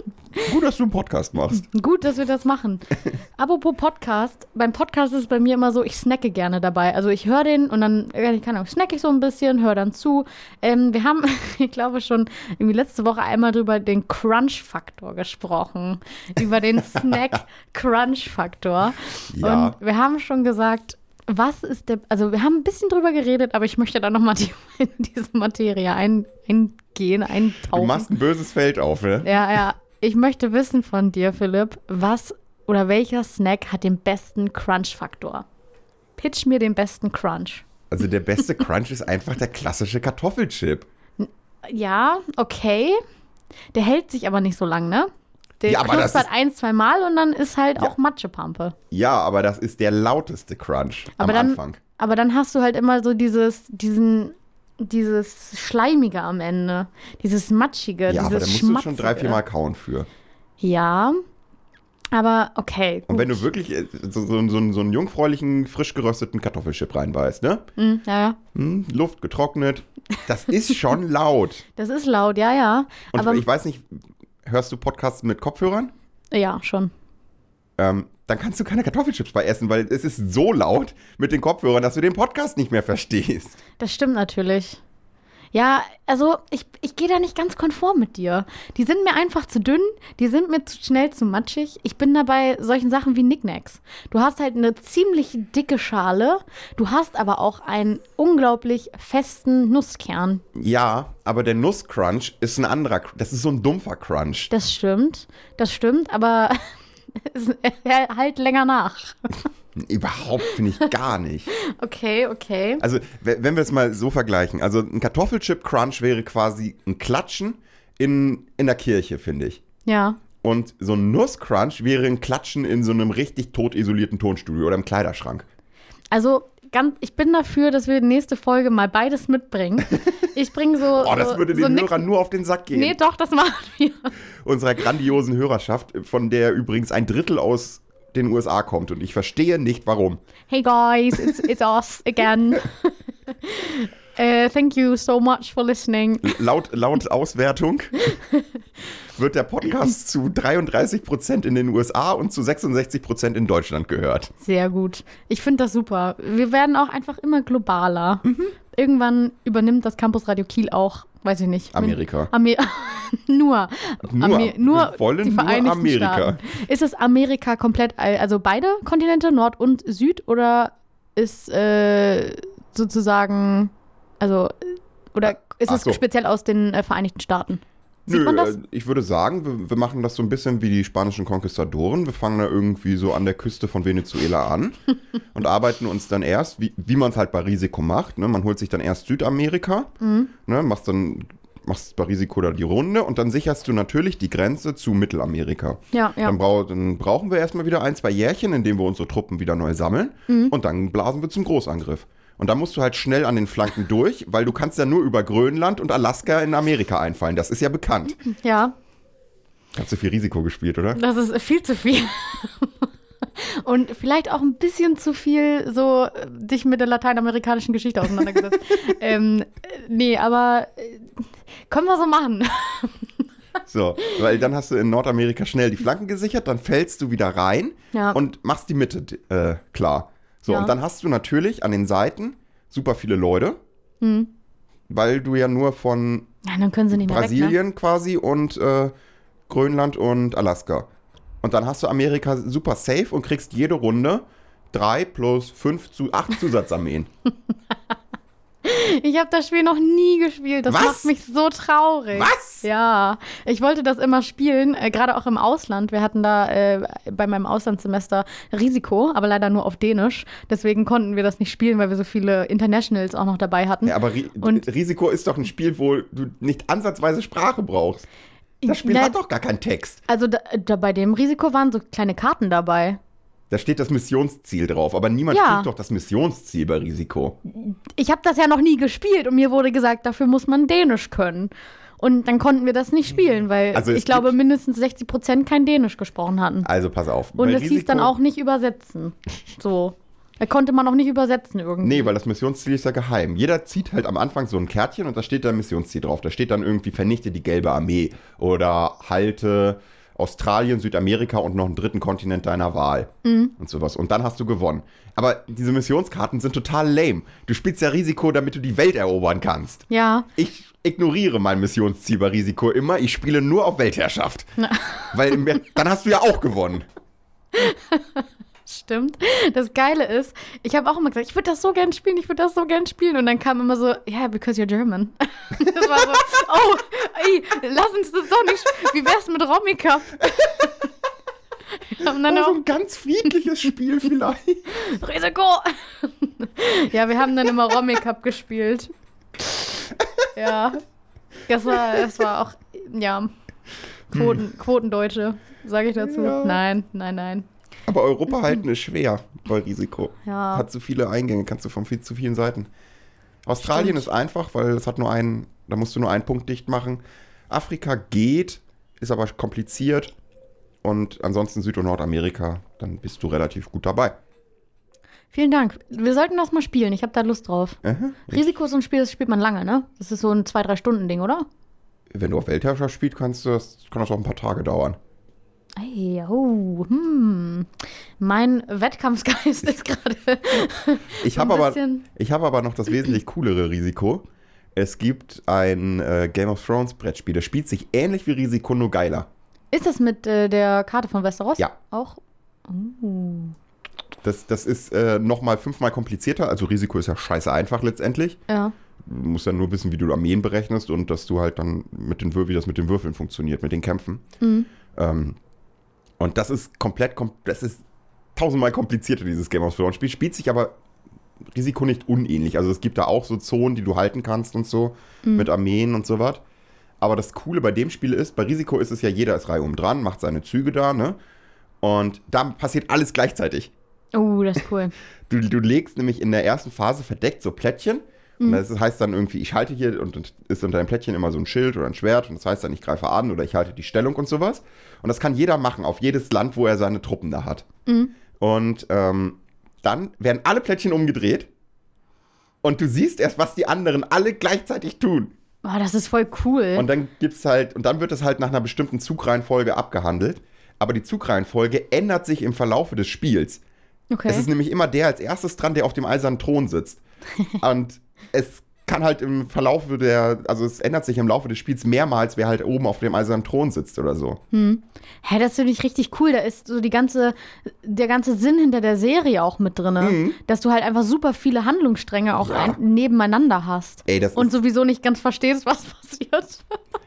Gut, dass du einen Podcast machst. Gut, dass wir das machen. (laughs) Apropos Podcast, beim Podcast ist es bei mir immer so, ich snacke gerne dabei. Also ich höre den und dann, keine Ahnung, snack ich so ein bisschen, höre dann zu. Ähm, wir haben, (laughs) ich glaube, schon irgendwie letzte Woche einmal drüber den Crunch-Faktor gesprochen. Über den Snack-Crunch-Faktor. Ja. Und wir haben schon gesagt, was ist der, also wir haben ein bisschen drüber geredet, aber ich möchte da nochmal (laughs) die, in diese Materie ein, eingehen, eintauchen. Du machst ein böses Feld auf, ne? Ja, ja. Ich möchte wissen von dir, Philipp, was oder welcher Snack hat den besten Crunch-Faktor? Pitch mir den besten Crunch. Also der beste Crunch ist einfach der klassische Kartoffelchip. Ja, okay. Der hält sich aber nicht so lang, ne? Der Ja, aber das knuspert ist- ein, zwei Mal und dann ist halt Ja. auch Matschepampe. Ja, aber das ist der lauteste Crunch Aber am dann, Anfang. aber dann hast du halt immer so dieses, diesen, dieses Schleimige am Ende. Dieses Matschige, Ja, aber dieses da musst du schon drei, vier Mal kauen für. Ja, aber okay. Gut. Und wenn du wirklich äh, so, so, so, einen- so einen jungfräulichen, frisch gerösteten Kartoffelchip reinbeißt, ne? Mm, ja, ja, Hm, Luft getrocknet. Das ist schon laut. (laughs) das ist laut, ja, ja. Und aber ich weiß nicht, hörst du Podcasts mit Kopfhörern? ja, schon. Ähm, dann kannst du keine Kartoffelchips bei essen, weil es ist so laut mit den Kopfhörern, dass du den Podcast nicht mehr verstehst. Das stimmt natürlich. Ja, also ich, ich gehe da nicht ganz konform mit dir. Die sind mir einfach zu dünn, die sind mir zu schnell zu matschig. Ich bin da bei solchen Sachen wie Knickknacks. Du hast halt eine ziemlich dicke Schale, du hast aber auch einen unglaublich festen Nusskern. Ja, aber der Nusscrunch ist ein anderer, das ist so ein dumpfer Crunch. Das stimmt, das stimmt, aber (laughs) hält halt länger nach. (laughs) Überhaupt finde ich gar nicht. (laughs) Okay, okay. Also, we- wenn wir es mal so vergleichen, also ein Kartoffelchip-Crunch wäre quasi ein Klatschen in, in der Kirche, finde ich. Ja. Und so ein Nusscrunch wäre ein Klatschen in so einem richtig tot isolierten Tonstudio oder im Kleiderschrank. Also, ganz, ich bin dafür, dass wir nächste Folge mal beides mitbringen. (laughs) Ich bringe so. Oh, das so, würde so den nix- Hörern nur auf den Sack gehen. Nee, doch, das (laughs) machen wir. Unserer grandiosen Hörerschaft, von der übrigens ein Drittel aus den USA kommt. Und ich verstehe nicht, warum. Hey guys, it's, it's us again. (laughs) uh, thank you so much for listening. Laut, laut Auswertung wird der Podcast zu 33% in den USA und zu 66% in Deutschland gehört. Sehr gut. Ich finde das super. Wir werden auch einfach immer globaler. Mhm. Irgendwann übernimmt das Campus Radio Kiel auch, weiß ich nicht. Amerika. Amer (laughs) nur. Nur. Amer nur Wir wollen die nur Vereinigten Amerika. Staaten. Ist es Amerika komplett, also beide Kontinente, Nord und Süd, oder ist äh, sozusagen, also, oder ist Ach es so. speziell aus den äh, Vereinigten Staaten? Sieht das? äh, ich würde sagen, wir, wir machen das so ein bisschen wie die spanischen Konquistadoren. Wir fangen da irgendwie so an der Küste von Venezuela an (laughs) und arbeiten uns dann erst, wie, wie man es halt bei Risiko macht. Ne? Man holt sich dann erst Südamerika, Mhm. ne? machst dann machst bei Risiko da die Runde und dann sicherst du natürlich die Grenze zu Mittelamerika. Ja, ja. Dann, brau dann brauchen wir erstmal wieder ein, zwei Jährchen, in denen wir unsere Truppen wieder neu sammeln Mhm. und dann blasen wir zum Großangriff. Und da musst du halt schnell an den Flanken (laughs) durch, weil du kannst ja nur über Grönland und Alaska in Amerika einfallen. Das ist ja bekannt. Ja, Hast du viel Risiko gespielt, oder? das ist viel zu viel. (laughs) Und vielleicht auch ein bisschen zu viel so äh, dich mit der lateinamerikanischen Geschichte auseinandergesetzt. (laughs) ähm, äh, nee, aber äh, können wir so machen. So, weil dann hast du in Nordamerika schnell die Flanken gesichert, dann fällst du wieder rein Ja. und machst die Mitte äh, klar. So, Ja. und dann hast du natürlich an den Seiten super viele Leute, Hm. weil du ja nur von Ja, mehr weg. Ne? Brasilien quasi und äh, Grönland und Alaska. Und dann hast du Amerika super safe und kriegst jede Runde drei plus fünf zu acht (laughs) Zusatzarmeen. (laughs) Ich habe das Spiel noch nie gespielt. Das Was? macht mich so traurig. Was? Ja, ich wollte das immer spielen, äh, gerade auch im Ausland. Wir hatten da äh, bei meinem Auslandssemester Risiko, aber leider nur auf Dänisch. Deswegen konnten wir das nicht spielen, weil wir so viele Internationals auch noch dabei hatten. Ja, aber Ri Und- Risiko ist doch ein Spiel, wo du nicht ansatzweise Sprache brauchst. Das Spiel Na, hat doch gar keinen Text. Also da, da bei dem Risiko waren so kleine Karten dabei. Da steht das Missionsziel drauf, aber niemand Ja. kriegt doch das Missionsziel bei Risiko. Ich habe das ja noch nie gespielt und mir wurde gesagt, dafür muss man Dänisch können. Und dann konnten wir das nicht spielen, weil Also ich glaube, mindestens 60 Prozent kein Dänisch gesprochen hatten. Also pass auf. Und es hieß dann auch nicht übersetzen. So. Da konnte man auch nicht übersetzen irgendwie. Nee, weil das Missionsziel ist ja geheim. Jeder zieht halt am Anfang so ein Kärtchen und da steht da Missionsziel drauf. Da steht dann irgendwie vernichte die gelbe Armee oder halte Australien, Südamerika und noch einen dritten Kontinent deiner Wahl und sowas. Und dann hast du gewonnen. Aber diese Missionskarten sind total lame. Du spielst ja Risiko, damit du die Welt erobern kannst. Ja, Ich ignoriere mein Missionsziel bei Risiko immer. Ich spiele nur auf Weltherrschaft. Weil im Mer- dann hast du ja auch gewonnen. (laughs) stimmt. Das Geile ist, ich habe auch immer gesagt, ich würde das so gern spielen, ich würde das so gern spielen. Und dann kam immer so, yeah, because you're German. (laughs) Das war so, oh, ey, lass uns das doch nicht. sp- Wie wär's mit Romy Cup? Und dann Oh, so auch ein ganz friedliches Spiel vielleicht. (laughs) Risiko. Ja, wir haben dann immer Romy Cup gespielt. Ja. Das war, das war auch, ja, Quoten, Quotendeutsche, sage ich dazu. Ja. Nein, nein, nein. Aber Europa halten ist schwer bei Risiko. Ja. Hat zu viele Eingänge, kannst du von viel zu vielen Seiten. Australien Stimmt. ist einfach, weil es hat nur einen, da musst du nur einen Punkt dicht machen. Afrika geht, ist aber kompliziert. Und ansonsten Süd- und Nordamerika, dann bist du relativ gut dabei. Vielen Dank. Wir sollten das mal spielen. Ich habe da Lust drauf. Aha. Risiko ist so ein Spiel, das spielt man lange, ne? Das ist so ein zwei, drei Stunden Ding, oder? Wenn du auf Weltherrschaft spielst, kannst du das, kann das auch ein paar Tage dauern. Ey, oh, hm. Mein Wettkampfgeist ist gerade. (laughs) Ich habe aber, ich hab aber noch das wesentlich (clears throat) coolere Risiko. Es gibt ein äh, Game of Thrones Brettspiel. Das spielt sich ähnlich wie Risiko, nur geiler. Ist das mit äh, der Karte von Westeros? Ja. Auch? Oh. Das, das ist äh, nochmal fünfmal komplizierter. Also Risiko ist ja scheiße einfach letztendlich. Ja. Du musst ja nur wissen, wie du Armeen berechnest und dass du halt dann mit den Würfeln, wie das mit den Würfeln funktioniert, mit den Kämpfen. Mhm. Ähm, und das ist komplett, kom das ist tausendmal komplizierter, dieses Game of Thrones Spiel. Spielt sich aber Risiko nicht unähnlich. Also es gibt da auch so Zonen, die du halten kannst und so, mit Armeen und so was. Aber das Coole bei dem Spiel ist, bei Risiko ist es ja, jeder ist Reihe um dran, macht seine Züge da, ne? Und da passiert alles gleichzeitig. Oh, das ist cool. (laughs) Du, du legst nämlich in der ersten Phase verdeckt so Plättchen. Und das heißt dann irgendwie, ich halte hier und ist unter dem Plättchen immer so ein Schild oder ein Schwert. Und das heißt dann, ich greife an oder ich halte die Stellung und sowas. Und das kann jeder machen, auf jedes Land, wo er seine Truppen da hat. Und ähm, dann werden alle Plättchen umgedreht. Und du siehst erst, was die anderen alle gleichzeitig tun. Oh, das ist voll cool. Und dann gibt's halt, und dann wird es halt nach einer bestimmten Zugreihenfolge abgehandelt. Aber die Zugreihenfolge ändert sich im Verlaufe des Spiels. okay. Es ist nämlich immer der als erstes dran, der auf dem eisernen Thron sitzt. (laughs) Und es kann halt im Verlaufe der, also es ändert sich im Laufe des Spiels mehrmals, wer halt oben auf dem eisernen Thron sitzt oder so. Hä, das finde ich richtig cool. Da ist so die ganze, der ganze Sinn hinter der Serie auch mit drin. Dass du halt einfach super viele Handlungsstränge auch Mhm. Ja. ein, nebeneinander hast. Ey, das Und sowieso nicht ganz verstehst, was (laughs) passiert.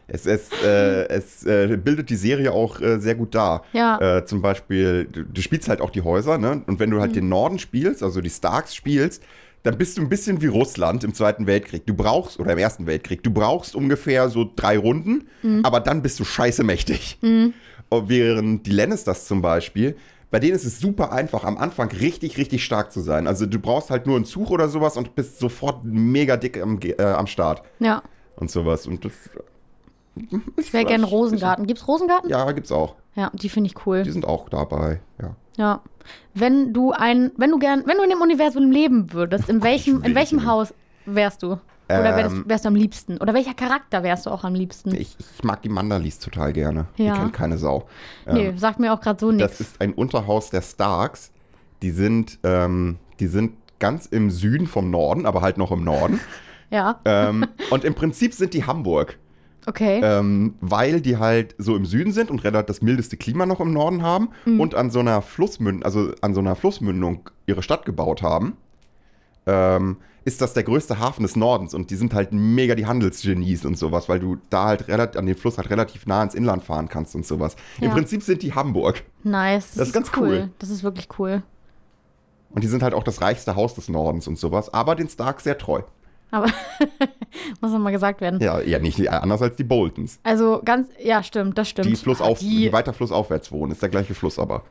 es, es, äh, es äh, bildet die Serie auch äh, sehr gut dar. Ja. Äh, zum Beispiel, du, du spielst halt auch die Häuser, ne? Und wenn du halt den Norden spielst, also die Starks spielst, dann bist du ein bisschen wie Russland im Zweiten Weltkrieg. Du brauchst, oder im Ersten Weltkrieg, du brauchst ungefähr so drei Runden, aber dann bist du scheiße mächtig. Und während die Lannisters zum Beispiel, bei denen ist es super einfach, am Anfang richtig, richtig stark zu sein. Also du brauchst halt nur einen Zug oder sowas und bist sofort mega dick am, äh, am Start Ja. und sowas. Und das, Ich wäre gerne Rosengarten. Gibt's Rosengarten? ja, gibt's auch. Ja, die finde ich cool. Die sind auch dabei, ja. Ja. Wenn du ein, wenn du gern, wenn du in dem Universum leben würdest, in welchem, in welchem Haus wärst du? Oder wärst, Ähm. wärst du am liebsten? Oder welcher Charakter wärst du auch am liebsten? Ich, ich mag die Mandalis total gerne. Ja. Die kennt keine Sau. nee, sagt mir auch gerade so Das nichts. ist ein Unterhaus der Starks. Die sind, ähm, die sind ganz im Süden vom Norden, aber halt noch im Norden. (laughs) Ja, ähm, und im Prinzip sind die Hamburg, okay. ähm, weil die halt so im Süden sind und relativ das mildeste Klima noch im Norden haben Mhm. und an so einer Flussmündung, also an so einer Flussmündung ihre Stadt gebaut haben. Ähm, ist das der größte Hafen des Nordens und die sind halt mega die Handelsgenies und sowas, weil du da halt relativ, an den Fluss halt relativ nah ins Inland fahren kannst und sowas. Im Ja. Prinzip sind die Hamburg. nice. Das, das ist ganz cool. Das ist wirklich cool. Und die sind halt auch das reichste Haus des Nordens und sowas, aber den Starks sehr treu. Aber (laughs) muss noch mal gesagt werden. Ja, ja nicht anders als die Boltons. Also ganz, ja, stimmt, das stimmt. Die, Flussauf, Ah, die, die, weiter flussaufwärts wohnen, ist der gleiche Fluss aber.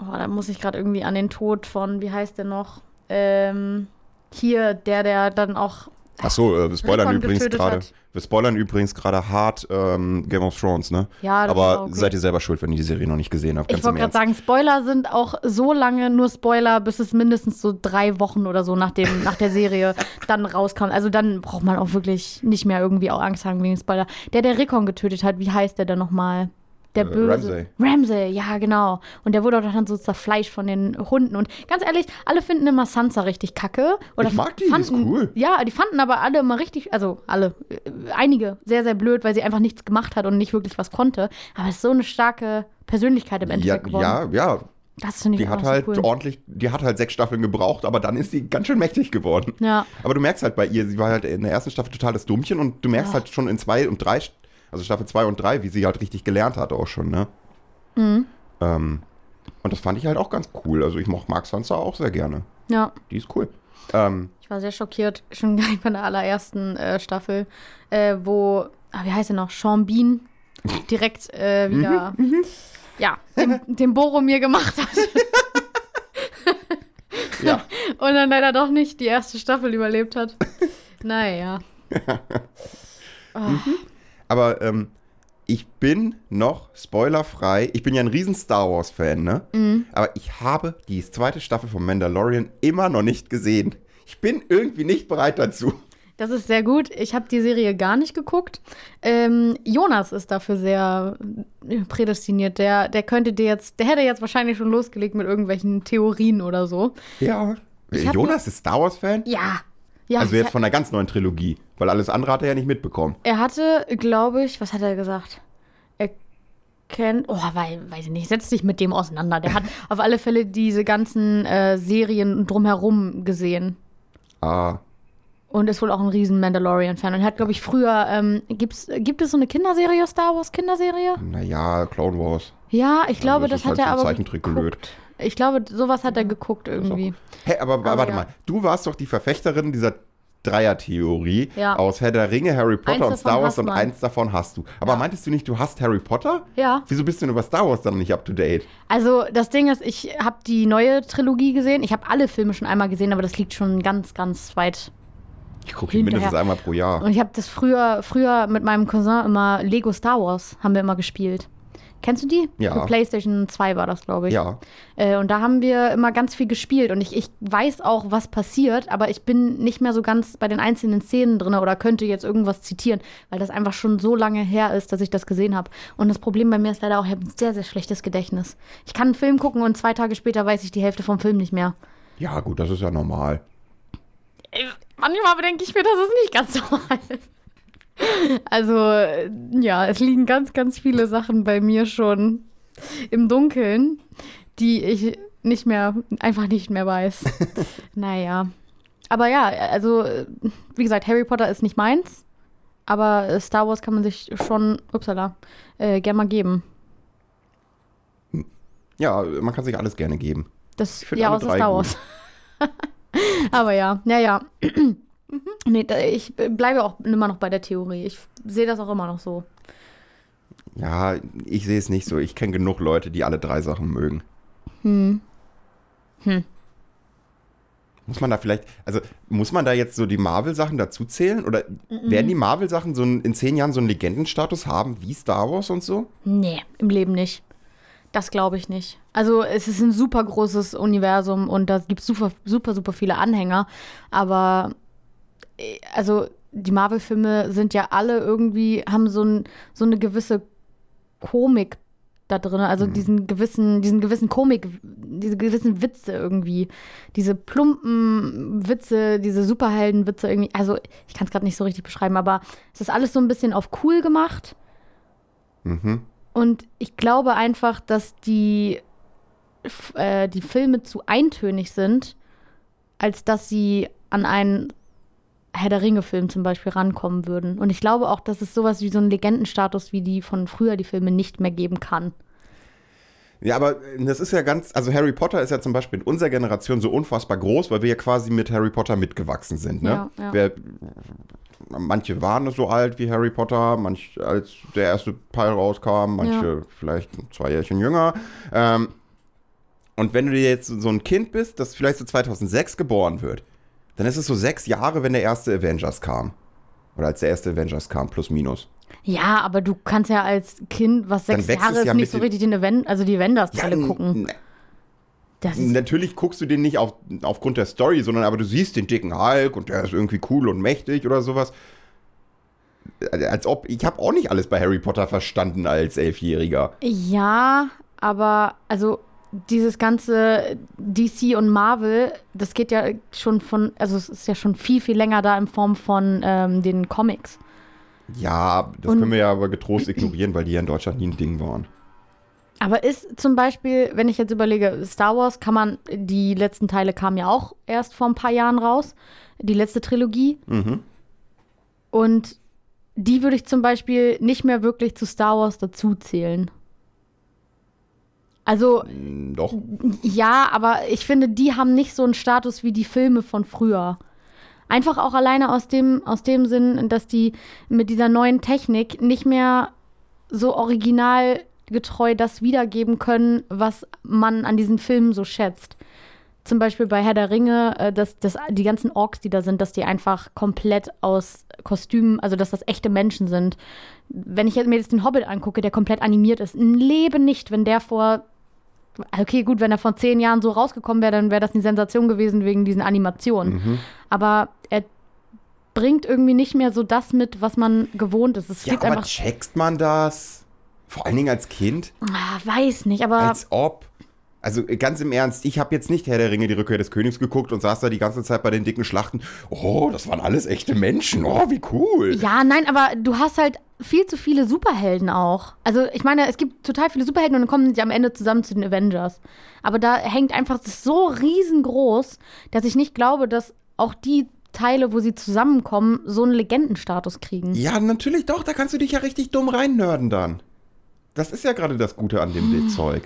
oh, da muss ich gerade irgendwie an den Tod von, wie heißt der noch? Ähm, hier, der, der dann auch. Achso, äh, wir spoilern übrigens gerade. Wir spoilern übrigens gerade hart ähm, Game of Thrones, ne? Ja, das Aber okay. seid ihr selber schuld, wenn ihr die Serie noch nicht gesehen habt. Ich wollte gerade sagen, Spoiler sind auch so lange nur Spoiler, bis es mindestens so drei Wochen oder so nach, dem, nach der Serie (laughs) dann rauskam. Also dann braucht man auch wirklich nicht mehr irgendwie auch Angst haben wegen Spoiler. Der, der Rickon getötet hat, wie heißt der denn nochmal? Der Äh, böse. Ramsay. Ramsay, ja, genau. Und der wurde auch dann so zerfleischt von den Hunden. Und ganz ehrlich, alle finden immer Sansa richtig kacke. Oder Ich mag die, die ist fanden, cool. Ja, die fanden aber alle immer richtig, also alle, äh, einige sehr, sehr blöd, weil sie einfach nichts gemacht hat und nicht wirklich was konnte. Aber es ist so eine starke Persönlichkeit im Ja, Endeffekt geworden. ja, ja. Das finde ich Die hat so halt cool. ordentlich, die hat halt sechs Staffeln gebraucht, aber dann ist sie ganz schön mächtig geworden. Ja, Aber du merkst halt bei ihr, sie war halt in der ersten Staffel total das Dummchen und du merkst Ja. halt schon in zwei und drei, also Staffel zwei und drei, wie sie halt richtig gelernt hat auch schon, ne? Mhm. Ähm, und das fand ich halt auch ganz cool. Also ich moch- mag Sansa auch sehr gerne. ja. Die ist cool. Ähm, Ich war sehr schockiert, schon (laughs) gleich bei der allerersten äh, Staffel, äh, wo, ah, wie heißt er noch, Sean Bean (laughs) direkt äh, wieder, ja, den, den Boromir gemacht hat. ja. (laughs) Und dann leider doch nicht die erste Staffel überlebt hat. Naja. Aber ähm, ich bin noch spoilerfrei. Ich bin ja ein riesen Star Wars-Fan, ne? Aber ich habe die zweite Staffel von Mandalorian immer noch nicht gesehen. Ich bin irgendwie nicht bereit dazu. Das ist sehr gut. Ich habe die Serie gar nicht geguckt. Ähm, Jonas ist dafür sehr äh, prädestiniert. Der, der könnte dir jetzt, der hätte jetzt wahrscheinlich schon losgelegt mit irgendwelchen Theorien oder so. Ja. Jonas ist Star Wars-Fan? Ja. Ja, Also jetzt von der ganz neuen Trilogie. Weil alles andere hat er ja nicht mitbekommen. er hatte, glaube ich, was hat er gesagt? Er kennt, oh, weil, weiß ich nicht, setz dich mit dem auseinander. Der hat (laughs) auf alle Fälle diese ganzen äh, Serien drumherum gesehen. Ah. Und ist wohl auch ein riesen Mandalorian-Fan. Und er hat, glaube ich, früher, ähm, gibt's, gibt es so eine Kinderserie, Star Wars Kinderserie? Naja, Clone Wars. Ja, ich glaube, das das, ist hat halt er so aber Zeichentrickgelöt. geguckt. Ich glaube, sowas hat er geguckt irgendwie. Hä, aber, Aber warte ja. mal. Du warst doch die Verfechterin dieser Dreier-Theorie Ja. aus Herr der Ringe, Harry Potter Eins und Star Wars und man. eins davon hast du. Aber Ja. meintest du nicht, du hast Harry Potter? Ja. Wieso bist du denn über Star Wars dann nicht up to date? Also, das Ding ist, ich habe die neue Trilogie gesehen. Ich habe alle Filme schon einmal gesehen, aber das liegt schon ganz, ganz weit. Ich gucke mindestens einmal pro Jahr. Und ich habe das früher, früher mit meinem Cousin immer Lego Star Wars haben wir immer gespielt. Kennst du die? Ja. Für PlayStation 2 war das, glaube ich. Ja. Äh, und da haben wir immer ganz viel gespielt. Und ich, ich weiß auch, was passiert, aber ich bin nicht mehr so ganz bei den einzelnen Szenen drin oder könnte jetzt irgendwas zitieren, weil das einfach schon so lange her ist, dass ich das gesehen habe. Und das Problem bei mir ist leider auch, ich habe ein sehr, sehr schlechtes Gedächtnis. Ich kann einen Film gucken und zwei Tage später weiß ich die Hälfte vom Film nicht mehr. Ja, gut, das ist ja normal. Äh, Manchmal bedenke ich mir, das ist nicht ganz (laughs) normal. Also, ja, es liegen ganz, ganz viele Sachen bei mir schon im Dunkeln, die ich nicht mehr, einfach nicht mehr weiß. (laughs) naja. Aber ja, also, wie gesagt, Harry Potter ist nicht meins, aber Star Wars kann man sich schon, upsala, äh, gerne mal geben. Ja, man kann sich alles gerne geben. Das, ja, außer Star. Wars. (laughs) Aber ja, ja, ja. Nee, da- ich bleibe auch immer noch bei der Theorie. Ich sehe das auch immer noch so. Ja, ich sehe es nicht so. Ich kenne genug Leute, die alle drei Sachen mögen. Hm. Hm. Muss man da vielleicht, also muss man da jetzt so die Marvel-Sachen dazu zählen? Oder werden die Marvel-Sachen so in zehn Jahren so einen Legendenstatus haben wie Star Wars und so? Nee, im Leben nicht. Das glaube ich nicht. Also es ist ein super großes Universum und da gibt es super, super, super viele Anhänger. Aber also die Marvel-Filme sind ja alle irgendwie, haben so, ein, so eine gewisse Komik da drin. Also diesen gewissen, diesen gewissen Komik, diese gewissen Witze irgendwie. Diese plumpen Witze, diese Superhelden-Witze irgendwie. Also ich kann es gerade nicht so richtig beschreiben, aber es ist alles so ein bisschen auf cool gemacht. Mhm. Und ich glaube einfach, dass die, äh, die Filme zu eintönig sind, als dass sie an einen Herr der Ringe-Film zum Beispiel rankommen würden. Und ich glaube auch, dass es sowas wie so einen Legendenstatus wie die von früher die Filme nicht mehr geben kann. Ja, aber äh, das ist ja ganz, also Harry Potter ist ja zum Beispiel in unserer Generation so unfassbar groß, weil wir ja quasi mit Harry Potter mitgewachsen sind. Ne? Ja, ja. Wer, manche waren so alt wie Harry Potter, manch, als der erste Teil rauskam, manche vielleicht zwei Jährchen jünger. Ähm, und wenn du dir jetzt so ein Kind bist, das vielleicht so 2006 geboren wird, dann ist es so sechs Jahre, wenn der erste Avengers kam. Oder als der erste Avengers kam, plus minus. Ja, aber du kannst ja als Kind, was sechs Jahre ist, ja nicht so richtig den Event, also die Avengers-Teile n- gucken. n- Das ist, Natürlich guckst du den nicht auf, aufgrund der Story, sondern aber du siehst den dicken Hulk und der ist irgendwie cool und mächtig oder sowas. Äh, Als ob, ich habe auch nicht alles bei Harry Potter verstanden als Elfjähriger. Ja, aber also dieses ganze DC und Marvel, das geht ja schon von, also es ist ja schon viel, viel länger da in Form von ähm, den Comics. Ja, das Und- können wir ja aber getrost ignorieren, weil die ja in Deutschland nie ein Ding waren. Aber ist zum Beispiel, wenn ich jetzt überlege, Star Wars kann man, die letzten Teile kamen ja auch erst vor ein paar Jahren raus, die letzte Trilogie. Mhm. Und die würde ich zum Beispiel nicht mehr wirklich zu Star Wars dazu zählen. Also Mm, Doch. Ja, aber ich finde, die haben nicht so einen Status wie die Filme von früher. Einfach auch alleine aus dem, aus dem Sinn, dass die mit dieser neuen Technik nicht mehr so originalgetreu das wiedergeben können, was man an diesen Filmen so schätzt. zum Beispiel bei Herr der Ringe, äh, dass, dass die ganzen Orks, die da sind, dass die einfach komplett aus Kostümen, also dass das echte Menschen sind. Wenn ich mir jetzt den Hobbit angucke, der komplett animiert ist, ein Leben nicht, wenn der vor Okay, gut, wenn er vor zehn Jahren so rausgekommen wäre, dann wäre das eine Sensation gewesen wegen diesen Animationen. Mhm. Aber er bringt irgendwie nicht mehr so das mit, was man gewohnt ist. Es Ja, aber einfach. checkst man das? Vor allen Dingen als Kind? Ah, weiß nicht, aber. Als ob. Also äh, ganz im Ernst, ich habe jetzt nicht Herr der Ringe, die Rückkehr des Königs geguckt und saß da die ganze Zeit bei den dicken Schlachten. Oh, das waren alles echte Menschen. Oh, wie cool. Ja, nein, aber du hast halt viel zu viele Superhelden auch. Also ich meine, es gibt total viele Superhelden und dann kommen sie am Ende zusammen zu den Avengers. Aber da hängt einfach das so riesengroß, dass ich nicht glaube, dass auch die Teile, wo sie zusammenkommen, so einen Legendenstatus kriegen. Ja, natürlich doch, da kannst du dich ja richtig dumm reinnörden dann. Das ist ja gerade das Gute an dem Bildzeug.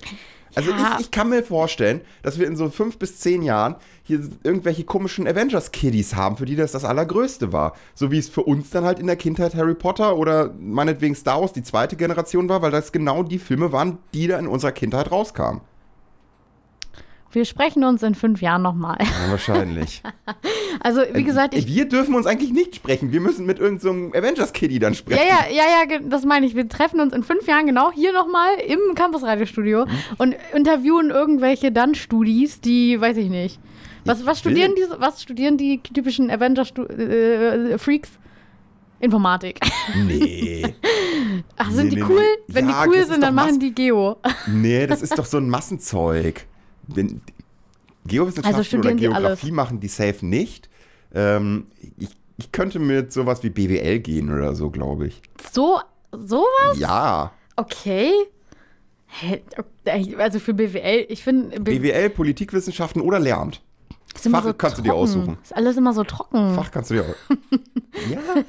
Also Ja. ich, ich kann mir vorstellen, dass wir in so fünf bis zehn Jahren hier irgendwelche komischen Avengers-Kiddies haben, für die das das Allergrößte war. So wie es für uns dann halt in der Kindheit Harry Potter oder meinetwegen Star Wars die zweite Generation war, weil das genau die Filme waren, die da in unserer Kindheit rauskamen. Wir sprechen uns in fünf Jahren nochmal. Ja, wahrscheinlich. (laughs) Also wie gesagt, ich wir dürfen uns eigentlich nicht sprechen. Wir müssen mit irgendeinem Avengers-Kiddie dann sprechen. Ja, ja, ja, ja, das meine ich. Wir treffen uns in fünf Jahren genau hier nochmal im Campus-Radiostudio Mhm. und interviewen irgendwelche Dann-Studis, die, weiß ich nicht. Was, was, studieren die, was studieren die typischen Avenger-Freaks? Informatik. Nee. (laughs) Ach, sind Nee, die cool? nee. Wenn Ja, die cool sind, dann machen Mas- die Geo. Nee, das ist doch so ein Massenzeug. Wenn, Geowissenschaften Also oder die Geografie alles. machen die safe nicht. Ähm, ich, ich könnte mit sowas wie BWL gehen oder so, glaube ich. So, sowas? Ja. Okay. Also für BWL, ich finde, BWL, Politikwissenschaften oder Lehramt. Fach so kannst du dir trocken. aussuchen. Ist alles immer so trocken. Fach kannst du dir auch. (laughs) ja.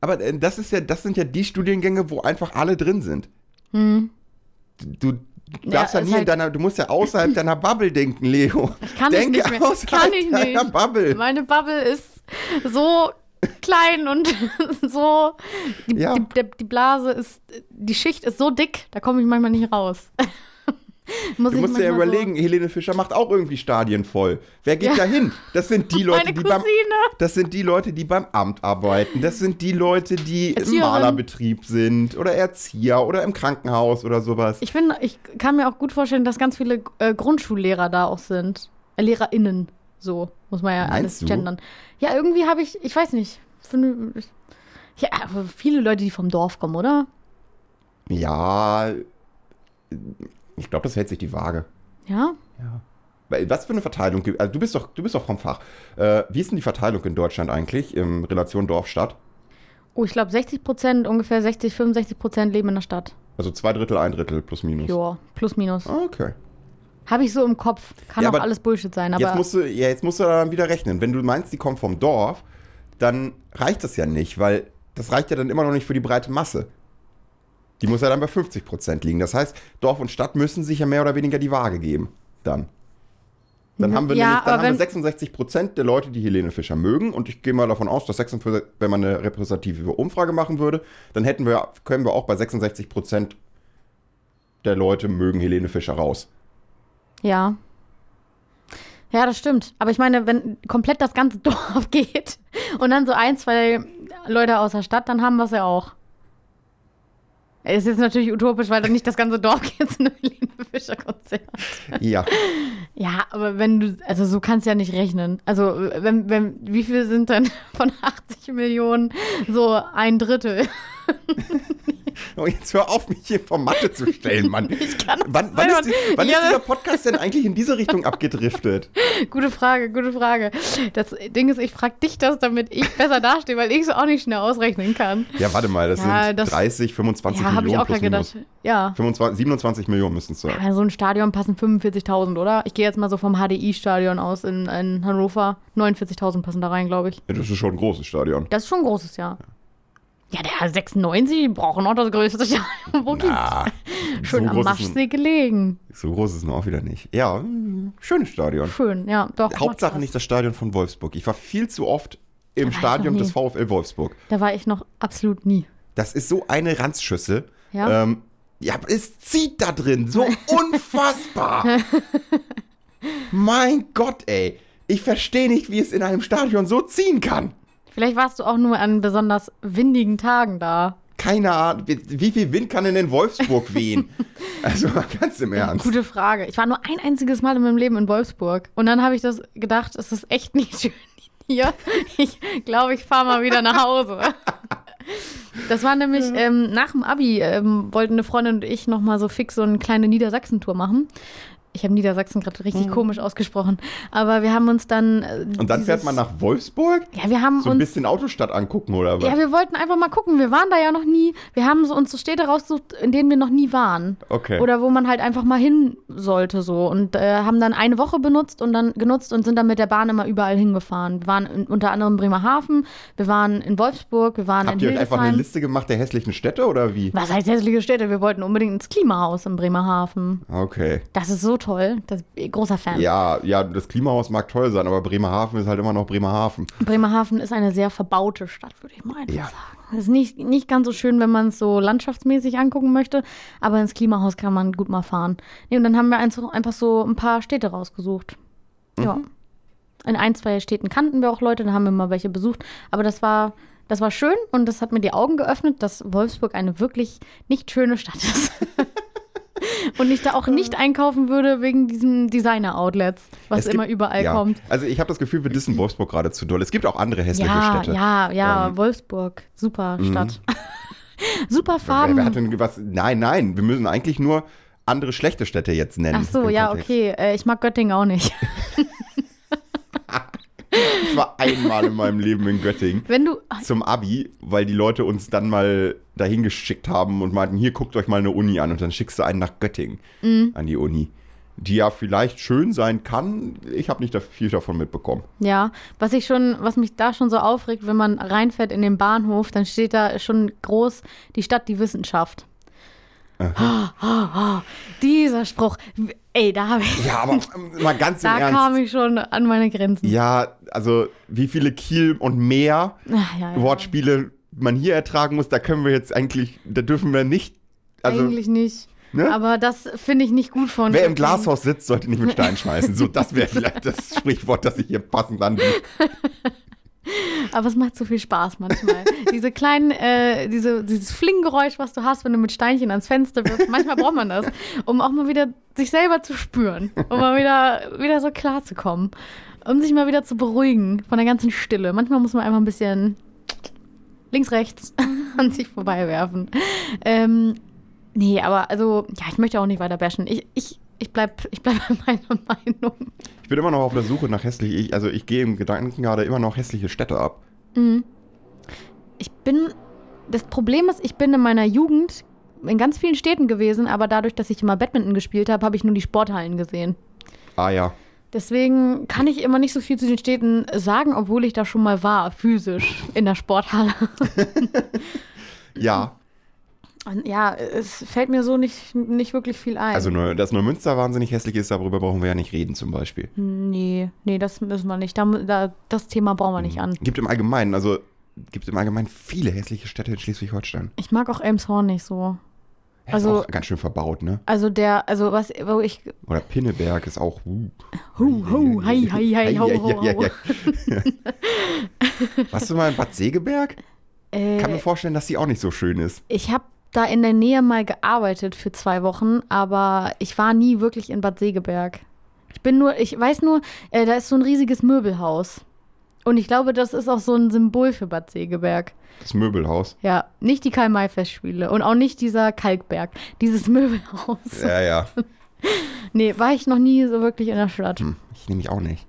Aber äh, das ist ja, das sind ja die Studiengänge, wo einfach alle drin sind. Du, du darfst ja, ist nie in halt- deiner, du musst ja außerhalb (laughs) deiner Bubble denken, Leo. Kann ich Denke nicht mehr. außerhalb Kann ich nicht. Bubble. Meine Bubble ist so klein und (laughs) so. Die, Ja. die, die Blase ist. Die Schicht ist so dick, da komme ich manchmal nicht raus. Muss Du ich musst dir ja überlegen, Helene Fischer macht auch irgendwie Stadien voll. Wer geht Ja. da hin? Das sind die Leute, die beim. Das sind die Leute, die beim Amt arbeiten. Das sind die Leute, die im Erzieherin. Malerbetrieb sind oder Erzieher oder im Krankenhaus oder sowas. So. Ich finde, ich kann mir auch gut vorstellen, dass ganz viele äh, Grundschullehrer da auch sind. Äh, LehrerInnen. So, muss man ja Meinst alles du? gendern. Ja, irgendwie habe ich, ich weiß nicht. Finde, ja, viele Leute, die vom Dorf kommen, oder? Ja, ich glaube, das hält sich die Waage. Ja? Weil, Was für eine Verteilung gibt Also du bist doch, du bist doch vom Fach. Äh, wie ist denn die Verteilung in Deutschland eigentlich in Relation Dorf-Stadt? Oh, ich glaube 60 Prozent, ungefähr 60, 65 Prozent leben in der Stadt. Also zwei Drittel, ein Drittel plus minus. Ja, plus minus. Okay. Habe ich so im Kopf. Kann Ja, auch alles Bullshit sein, aber jetzt musst du, ja, jetzt musst du dann wieder rechnen. Wenn du meinst, die kommen vom Dorf, dann reicht das ja nicht, weil das reicht ja dann immer noch nicht für die breite Masse. Die muss ja dann bei 50 Prozent liegen. Das heißt, Dorf und Stadt müssen sich ja mehr oder weniger die Waage geben. Dann. Dann haben wir Ja, nämlich dann haben wir wenn- 66 Prozent der Leute, die Helene Fischer mögen. Und ich gehe mal davon aus, dass 46, wenn man eine repräsentative Umfrage machen würde, dann hätten wir, können wir auch bei 66 Prozent der Leute mögen Helene Fischer raus. ja. Ja, das stimmt. Aber ich meine, wenn komplett das ganze (laughs) Dorf geht und dann so ein, zwei Leute aus der Stadt, dann haben wir es ja auch. Es ist jetzt natürlich utopisch, weil dann nicht das ganze Dorf geht zu einem Helene Fischer Konzert. Ja. Ja, aber wenn du, also so kannst du ja nicht rechnen. Also, wenn, wenn, wie viel sind denn (laughs) von 80 Millionen so ein Drittel? (laughs) Oh, jetzt hör auf, mich hier vor Mathe zu stellen, Mann. (laughs) Ich kann Wann, wann, ist, die, wann Ja, ist dieser Podcast denn eigentlich in diese Richtung abgedriftet? (laughs) Gute Frage, gute Frage. Das Ding ist, ich frage dich das, damit ich besser dastehe, weil ich es auch nicht schnell ausrechnen kann. Ja, warte mal, das Ja, sind das- 30, 25 ja, habe Millionen ich auch plus gerade minus. gedacht. Ja. 25, 27 Millionen müssen es sein. In so ein Stadion passen 45.000, oder? Ich gehe jetzt mal so vom HDI-Stadion aus in, in Hannover. 49.000 passen da rein, glaube ich. Ja, das ist schon ein großes Stadion. Das ist schon ein großes Jahr. Ja, der 96 die brauchen noch das größte Stadion. (laughs) Wo gibt's? Na, Schön so am Maschsee gelegen. so groß ist es auch wieder nicht. Ja, mm, schönes Stadion. Schön, ja, doch. Hauptsache nicht das Stadion von Wolfsburg. Ich war viel zu oft im Stadion des. VfL Wolfsburg. Da war ich noch absolut nie. Das ist so eine Ranzschüssel. Ja. Ähm, ja, es zieht da drin. So (laughs) unfassbar. Mein Gott, ey. Ich verstehe nicht, wie es in einem Stadion so ziehen kann. Vielleicht warst du auch nur an besonders windigen Tagen da. Keine Ahnung, wie, viel Wind kann denn in Wolfsburg wehen? (laughs) also ganz im Ernst. Gute Frage. Ich war nur ein einziges Mal in meinem Leben in Wolfsburg. Und dann habe ich das gedacht, es ist echt nicht (laughs) schön hier. Ich glaube, ich fahre mal wieder nach Hause. Das war nämlich ähm, nach dem Abi, ähm, wollten eine Freundin und ich noch mal so fix so eine kleine Niedersachsen-Tour machen. Ich habe Niedersachsen gerade richtig komisch ausgesprochen. Aber wir haben uns dann. äh, Mhm. Und dann fährt dieses- man nach Wolfsburg? Ja, wir haben So ein uns. bisschen Autostadt angucken oder was? Ja, wir wollten einfach mal gucken. Wir waren da ja noch nie. Wir haben so uns so Städte rausgesucht, in denen wir noch nie waren. Okay. Oder wo man halt einfach mal hin sollte so. Und äh, haben dann eine Woche benutzt und dann genutzt und sind dann mit der Bahn immer überall hingefahren. Wir waren in, unter anderem in Bremerhaven, wir waren in Wolfsburg, wir waren Habt in ihr euch einfach eine. Liste gemacht der hässlichen Städte oder wie? Was heißt hässliche Städte? Wir wollten unbedingt ins Klimahaus in Bremerhaven. Okay. Das ist so toll. Das, großer Fan. Ja, ja, das Klimahaus mag toll sein, aber Bremerhaven ist halt immer noch Bremerhaven. Bremerhaven ist eine sehr verbaute Stadt, würde ich mal einfach Ja. sagen. Ist nicht, nicht ganz so schön, wenn man es so landschaftsmäßig angucken möchte, aber ins Klimahaus kann man gut mal fahren. Nee, und dann haben wir einfach so ein paar Städte rausgesucht. Ja. In ein, zwei Städten kannten wir auch Leute, da haben wir mal welche besucht. Aber das war, das war schön und das hat mir die Augen geöffnet, dass Wolfsburg eine wirklich nicht schöne Stadt ist. (laughs) (laughs) und ich da auch nicht einkaufen würde wegen diesen Designer-Outlets, was gibt- immer überall ja. kommt. Also ich habe das Gefühl, wir dissen Wolfsburg gerade zu doll. Es gibt auch andere hässliche Ja, Städte. ja, ja, Ähm, Mhm. Wolfsburg, super Stadt. (laughs) super Wer, Farben. wer hat denn was? Nein, nein, wir müssen eigentlich nur andere schlechte Städte jetzt nennen. Ach so, ja, Kontext. okay. Äh, ich mag Göttingen auch nicht. (laughs) Ich war einmal in meinem Leben in Göttingen Wenn du. zum Abi, weil die Leute uns dann mal dahin geschickt haben und meinten, hier guckt euch mal eine Uni an und dann schickst du einen nach Göttingen Mhm. an die Uni. Die ja vielleicht schön sein kann. Ich habe nicht da viel davon mitbekommen. Ja, was ich schon, was mich da schon so aufregt, wenn man reinfährt in den Bahnhof, dann steht da schon groß die Stadt, die Wissenschaft. Ah, ah, ah. Dieser Spruch, ey, da habe ich, Ja, aber ähm, mal ganz im da Ernst. kam ich schon an meine Grenzen. Ja, also wie viele Kiel und mehr Ach, ja, ja. Wortspiele man hier ertragen muss, da können wir jetzt eigentlich, da dürfen wir nicht. Also, Eigentlich nicht. ne? Aber das finde ich nicht gut von. wer im. Glashaus sitzt, sollte nicht mit Stein schmeißen. So, das wäre vielleicht das Sprichwort, das ich hier passend anbiete. (laughs) Aber es macht so viel Spaß manchmal. (laughs) Diese kleinen, äh, diese, dieses Flinggeräusch, was du hast, wenn du mit Steinchen ans Fenster wirfst. Manchmal braucht man das, um auch mal wieder sich selber zu spüren. Um mal wieder, wieder so klar zu kommen. Um sich mal wieder zu beruhigen von der ganzen Stille. Manchmal muss man einfach ein bisschen links, rechts (laughs) an sich vorbei werfen. Ähm, nee, aber also, ja, ich möchte auch nicht weiter bashen. Ich, ich, ich bleib, ich bleib bei meiner Meinung. Ich bin immer noch auf der Suche nach hässlich. Ich, also ich gehe im Gedanken gerade immer noch hässliche Städte ab. Ich bin, das Problem ist, ich bin in meiner Jugend in ganz vielen Städten gewesen, aber dadurch, dass ich immer Badminton gespielt habe, habe ich nur die Sporthallen gesehen. Ah ja. Deswegen kann ich immer nicht so viel zu den Städten sagen, obwohl ich da schon mal war, physisch in der Sporthalle. (laughs) Ja. (laughs) Ja, es fällt mir so nicht, nicht wirklich viel ein. Also dass Neumünster wahnsinnig hässlich ist, darüber brauchen wir ja nicht reden zum Beispiel. nee, nee, das müssen wir nicht. Da, da, das Thema brauchen wir nicht an. Gibt im Allgemeinen, also gibt im Allgemeinen viele hässliche Städte in Schleswig-Holstein. Ich mag auch Elmshorn nicht so. Ja, Also- ist auch ganz schön verbaut, ne? Also der, also was, wo ich, Oder Pinneberg ist auch. Uh. hu, hu, hei, hei, hei, hau, hau, hau. Warst du mal in Bad Segeberg? Äh, Kann mir vorstellen, dass die auch nicht so schön ist. Ich habe da in der Nähe mal gearbeitet für zwei Wochen, aber ich war nie wirklich in Bad Segeberg. Ich bin nur, ich weiß nur, äh, da ist so ein riesiges Möbelhaus. Und ich glaube, das ist auch so ein Symbol für Bad Segeberg. Das Möbelhaus. Ja, nicht die Karl-May-Festspiele und auch nicht dieser Kalkberg. Dieses (laughs) Möbelhaus. Ja, ja. Nee, war ich noch nie so wirklich in der Stadt. Hm, ich nehme mich auch nicht.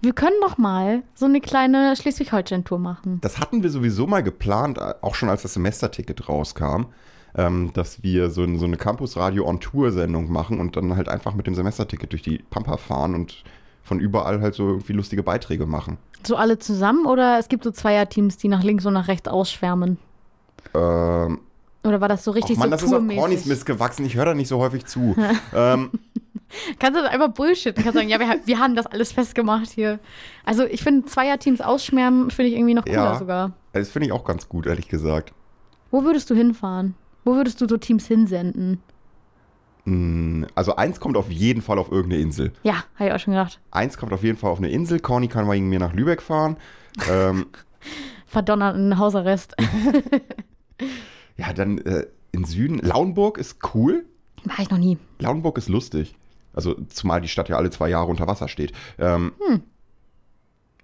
Wir können noch mal so eine kleine Schleswig-Holstein-Tour machen. Das hatten wir sowieso mal geplant, auch schon als das Semesterticket rauskam, ähm, dass wir so, so eine Campus-Radio-on-Tour-Sendung machen und dann halt einfach mit dem Semesterticket durch die Pampa fahren und von überall halt so irgendwie lustige Beiträge machen. So alle zusammen oder es gibt so Zweierteams, die nach links und nach rechts ausschwärmen? Ähm, Oder war das so richtig Mann, so das ist auf? Cornys Mist gewachsen, ich höre da nicht so häufig zu. (laughs) ähm, Kannst du das einfach Bullshit? Kannst sagen, ja, wir, wir haben das alles festgemacht hier. Also ich finde Zweierteams ausschwärmen finde ich irgendwie noch cooler Ja. sogar. das finde ich auch ganz gut, ehrlich gesagt. Wo würdest du hinfahren? Wo würdest du so Teams hinsenden? Mm, Also eins kommt auf jeden Fall auf irgendeine Insel. Ja, habe ich auch schon gedacht. Eins kommt auf jeden Fall auf eine Insel. Corny kann wegen mir nach Lübeck fahren. ähm, (laughs) Verdonnert in Hausarrest. (laughs) ja, dann äh, in Süden. Lauenburg ist cool. War ich noch nie. Lauenburg ist lustig. Also zumal die Stadt ja alle zwei Jahre unter Wasser steht. Ähm,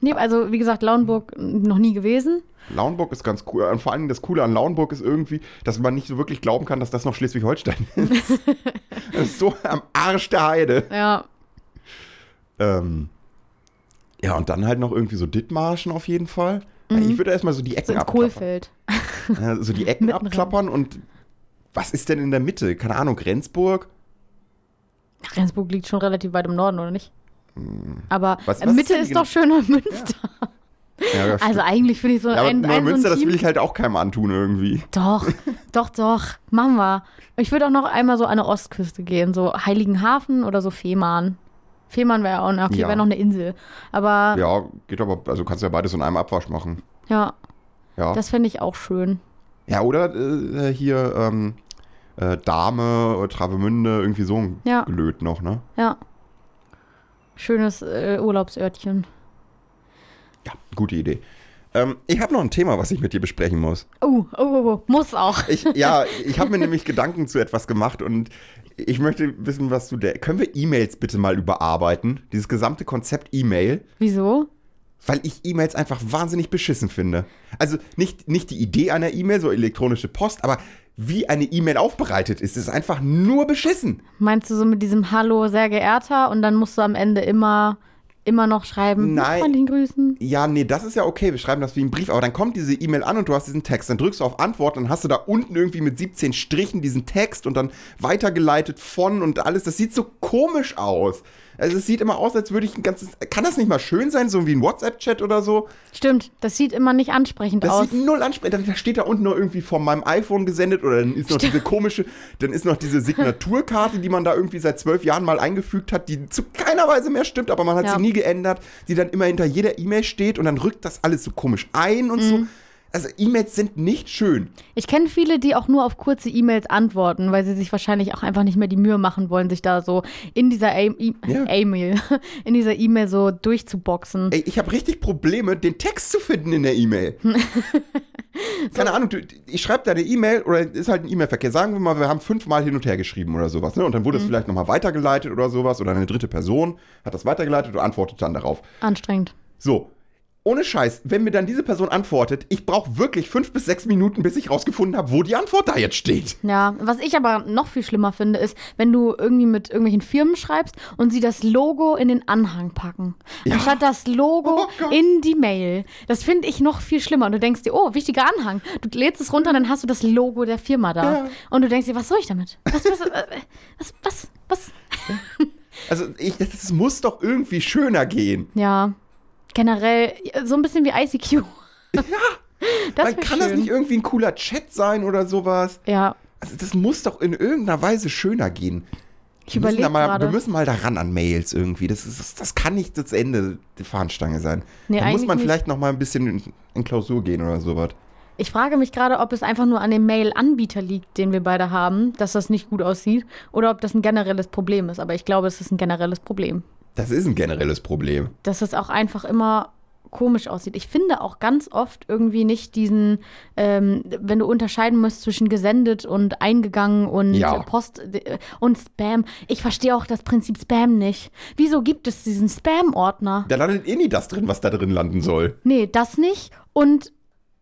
Nee, also wie gesagt, Lauenburg noch nie gewesen. Lauenburg ist ganz cool. Und vor allem das Coole an Lauenburg ist irgendwie, dass man nicht so wirklich glauben kann, dass das noch Schleswig-Holstein (laughs) ist. das ist so am Arsch der Heide. Ja. Ähm, ja, und dann halt noch irgendwie so Dithmarschen auf jeden Fall. Ja, Ich würde erstmal so die So Ecken ins abklappern. So die (laughs) Ecken abklappern und was ist denn in der Mitte? Keine Ahnung, Grenzburg? Rendsburg liegt schon relativ weit im Norden, oder nicht? Aber Was- äh, was ist Mitte ist die doch schöner Münster. Ja, ja, Also eigentlich finde ich so ja, ein, ein so Neumünster, ein das will ich halt auch keinem antun irgendwie. Doch, doch, doch. Machen wir. Ich würde auch noch einmal so an eine Ostküste gehen, so Heiligenhafen oder so Fehmarn. Fehmarn wäre auch okay, Ja. wäre noch eine Insel. Aber ja, Ja, geht aber, also kannst ja beides in einem Abwasch machen. Ja, das fände ich auch schön. ja oder äh, hier ähm, äh, Dame, äh, Travemünde, irgendwie so ein Ja. Gelöt noch, ne? Ja. Schönes äh, Urlaubsörtchen. Ja, gute Idee. Ähm, ich habe noch ein Thema, was ich mit dir besprechen muss. Oh, oh, oh, oh. muss auch. Ich, ja, ich habe mir nämlich Gedanken zu etwas gemacht und ich möchte wissen, was du der. Können wir E-Mails bitte mal überarbeiten? Dieses gesamte Konzept E-Mail, Wieso? Weil ich E-Mails einfach wahnsinnig beschissen finde. Also nicht, nicht die Idee einer E-Mail, so elektronische Post, aber wie eine E-Mail aufbereitet ist, ist einfach nur beschissen. Meinst du so mit diesem Hallo, sehr geehrter und dann musst du am Ende immer, immer noch schreiben, Nein. freundlichen Grüßen? Ja, nee, das ist ja okay, wir schreiben das wie ein Brief, aber dann kommt diese E-Mail an und du hast diesen Text, dann drückst du auf Antwort, dann hast du da unten irgendwie mit 17 Strichen diesen Text und dann weitergeleitet von und alles, das sieht so komisch aus. Also es sieht immer aus, als würde ich ein ganzes, kann das nicht mal schön sein, so wie ein WhatsApp-Chat oder so? Stimmt, das sieht immer nicht ansprechend Das aus. sieht null ansprechend, dann steht da unten noch irgendwie von meinem iPhone gesendet oder dann ist noch diese komische, dann ist noch diese Signaturkarte, die man da irgendwie seit zwölf Jahren mal eingefügt hat, die zu keiner Weise mehr stimmt, aber man hat Ja. sie nie geändert, die dann immer hinter jeder E-Mail steht und dann rückt das alles so komisch ein und Mhm. so. Also E-Mails sind nicht schön. Ich kenne viele, die auch nur auf kurze E-Mails antworten, weil sie sich wahrscheinlich auch einfach nicht mehr die Mühe machen wollen, sich da so in dieser A- E- Ja. (laughs) E-Mail, in dieser E-Mail so durchzuboxen. Ey, ich habe richtig Probleme, den Text zu finden in der E-Mail. (laughs) Keine Ahnung, du, ich schreibe da eine E-Mail oder ist halt ein E-Mail-Verkehr. Sagen wir mal, wir haben fünfmal hin und her geschrieben oder sowas. Ne? Und dann wurde es Mhm. vielleicht nochmal weitergeleitet oder sowas. Oder eine dritte Person hat das weitergeleitet und antwortet dann darauf. Anstrengend. So. Ohne Scheiß, wenn mir dann diese Person antwortet, ich brauche wirklich fünf bis sechs Minuten, bis ich rausgefunden habe, wo die Antwort da jetzt steht. Ja, was ich aber noch viel schlimmer finde, ist, wenn du irgendwie mit irgendwelchen Firmen schreibst und sie das Logo in den Anhang packen. Ja. Anstatt das Logo Oh in die Mail. Das finde ich noch viel schlimmer. Und du denkst dir, oh, wichtiger Anhang. Du lädst es runter und dann hast du das Logo der Firma da. Ja. Und du denkst dir, was soll ich damit? Was, was, äh, was, was, was? Also, ich, das, das muss doch irgendwie schöner gehen. Ja, generell so ein bisschen wie ICQ. Ja. (laughs) Das Man kann das schön. nicht irgendwie ein cooler Chat sein oder sowas. Ja, Also, das muss doch in irgendeiner Weise schöner gehen. ich Wir müssen, überlege mal, wir gerade. müssen mal daran an Mails irgendwie. Das, ist, das kann nicht das Ende der Fahnenstange sein. Nee, da muss man nicht. vielleicht noch mal ein bisschen in, in Klausur gehen oder sowas. Ich frage mich gerade, ob es einfach nur an dem Mail-Anbieter liegt, den wir beide haben, dass das nicht gut aussieht, oder ob das ein generelles Problem ist. Aber ich glaube, es ist ein generelles Problem. Das ist ein generelles Problem. Dass es auch einfach immer komisch aussieht. Ich finde auch ganz oft irgendwie nicht diesen, ähm, wenn du unterscheiden musst zwischen gesendet und eingegangen und Ja. Post äh, und Spam. Ich verstehe auch das Prinzip Spam nicht. Wieso gibt es diesen Spam-Ordner? Da landet eh nie das drin, was da drin landen soll. Nee, das nicht. Und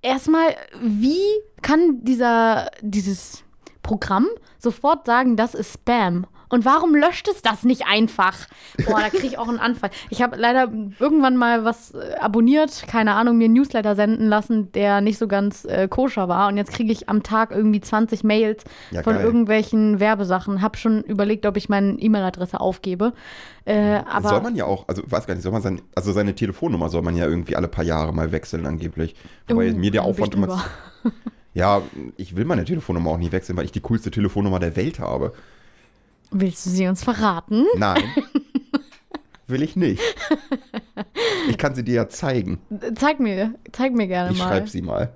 erstmal, wie kann dieser, dieses Programm sofort sagen, das ist Spam? Und warum löscht es das nicht einfach? Boah, da kriege ich auch einen Anfall. Ich habe leider irgendwann mal was äh, abonniert, keine Ahnung, mir einen Newsletter senden lassen, der nicht so ganz äh, koscher war. Und jetzt kriege ich am Tag irgendwie 20 Mails Ja, von geil. irgendwelchen Werbesachen. Hab schon überlegt, ob ich meine E-Mail-Adresse aufgebe. Äh, aber soll man ja auch, also weiß gar nicht, soll man sein, also seine Telefonnummer soll man ja irgendwie alle paar Jahre mal wechseln angeblich. Wobei Oh, mir der Aufwand immer. (laughs) Ja, ich will meine Telefonnummer auch nicht wechseln, weil ich die coolste Telefonnummer der Welt habe. Willst du sie uns verraten? Nein. (laughs) will ich nicht. Ich kann sie dir ja zeigen. Zeig mir, zeig mir gerne Ich mal. schreibe sie mal.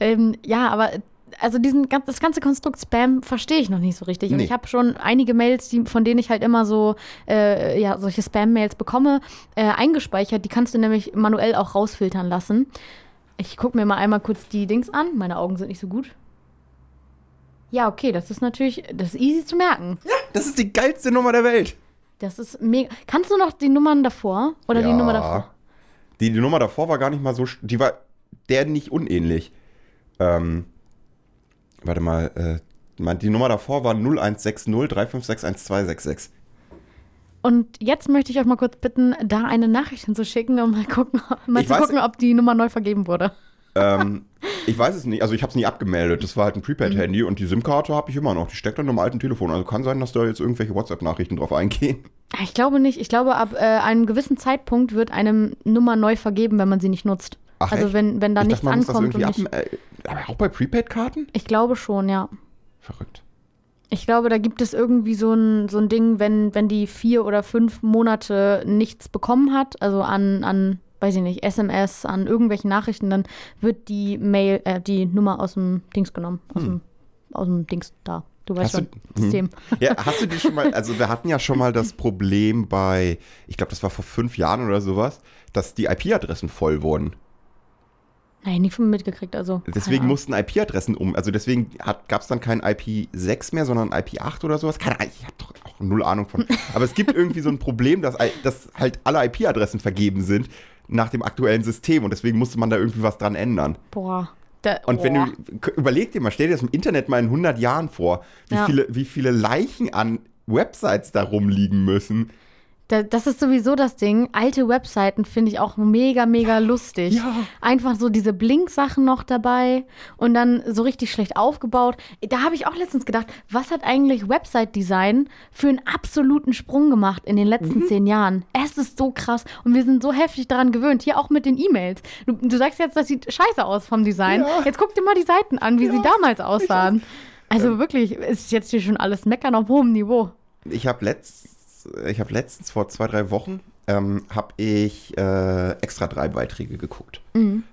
Ähm, ja, aber also diesen, ganz- das ganze Konstrukt Spam verstehe ich noch nicht so richtig. Und Nee. ich habe schon einige Mails, die, von denen ich halt immer so, äh, ja, solche Spam-Mails bekomme, äh, eingespeichert. Die kannst du nämlich manuell auch rausfiltern lassen. Ich gucke mir mal einmal kurz die Dings an. Meine Augen sind nicht so gut. Ja, okay, das ist natürlich, das ist easy zu merken. Das ist die geilste Nummer der Welt. Das ist mega. Kannst du noch die Nummern davor? Oder die Nummer davor? Die, die Nummer davor war gar nicht mal so. sch- Die war der nicht unähnlich. Ähm, warte mal. Äh, die Nummer davor war 0160 356 1266. Und jetzt möchte ich euch mal kurz bitten, da eine Nachricht hinzuschicken, um mal, gucken, (laughs) mal Ich zu weiß- gucken, ob die Nummer neu vergeben wurde. Ähm, ich weiß es nicht. Also, ich habe es nie abgemeldet. Das war halt ein Prepaid-Handy und die SIM-Karte habe ich immer noch. Die steckt an einem alten Telefon. Also, kann sein, dass da jetzt irgendwelche WhatsApp-Nachrichten drauf eingehen. Ich glaube nicht. Ich glaube, ab äh, einem gewissen Zeitpunkt wird eine Nummer neu vergeben, wenn man sie nicht nutzt. Ach, also echt? wenn, wenn da ich nichts dachte, ankommt. und ab, äh, aber auch bei Prepaid-Karten? ich glaube schon, ja. Verrückt. Ich glaube, da gibt es irgendwie so ein, so ein Ding, wenn, wenn die vier oder fünf Monate nichts bekommen hat, also an, an, weiß ich nicht, SMS, an irgendwelchen Nachrichten, dann wird die Mail, äh, die Nummer aus dem Dings genommen. Aus, dem, aus dem Dings da. Du weißt Hm. Hast schon, du- hm. System. (laughs) Ja, hast du die schon mal, also wir hatten ja schon mal das Problem bei, ich glaube, das war vor fünf Jahren oder sowas, dass die IP-Adressen voll wurden. Nein, nie von mir mitgekriegt, also. Deswegen mussten IP-Adressen um, also deswegen gab es dann kein IP6 mehr, sondern IP8 oder sowas. Keine Ahnung, ich habe doch auch null Ahnung von. (laughs) Aber es gibt irgendwie so ein Problem, dass, dass halt alle IP-Adressen vergeben sind nach dem aktuellen System und deswegen musste man da irgendwie was dran ändern. Boah. Da, Und wenn boah. du, überleg dir mal, stell dir das im Internet mal in 100 Jahren vor, wie, Ja. viele, wie viele Leichen an Websites da rumliegen müssen. Da, das ist sowieso das Ding. Alte Webseiten finde ich auch mega, mega lustig. Ja. Einfach so diese Blink-Sachen noch dabei und dann so richtig schlecht aufgebaut. Da habe ich auch letztens gedacht, was hat eigentlich Website-Design für einen absoluten Sprung gemacht in den letzten Mhm. zehn Jahren? Es ist so krass und wir sind so heftig daran gewöhnt. Hier auch mit den E-Mails. Du, du sagst jetzt, das sieht scheiße aus vom Design. Ja. Jetzt guck dir mal die Seiten an, wie sie damals aussahen. Also Ähm. wirklich, ist jetzt hier schon alles meckern auf hohem Niveau. Ich habe letzt, ich hab letztens vor zwei, drei Wochen ähm, habe ich äh, extra drei Beiträge geguckt.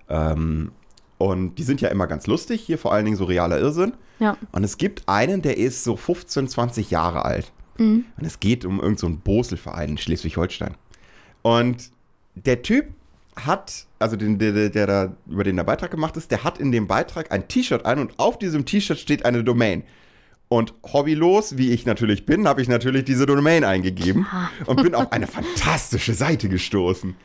Ähm, und die sind ja immer ganz lustig, hier vor allen Dingen so realer Irrsinn. Ja. Und es gibt einen, der ist so 15, 20 Jahre alt. Mhm. Und es geht um irgendeinen so einen Boselverein in Schleswig-Holstein. Und der Typ hat, also den, der, der, der da, über den der Beitrag gemacht ist, der hat in dem Beitrag ein T-Shirt ein und auf diesem T-Shirt steht eine Domain. Und hobbylos, wie ich natürlich bin, habe ich natürlich diese Domain eingegeben und bin auf eine fantastische Seite gestoßen.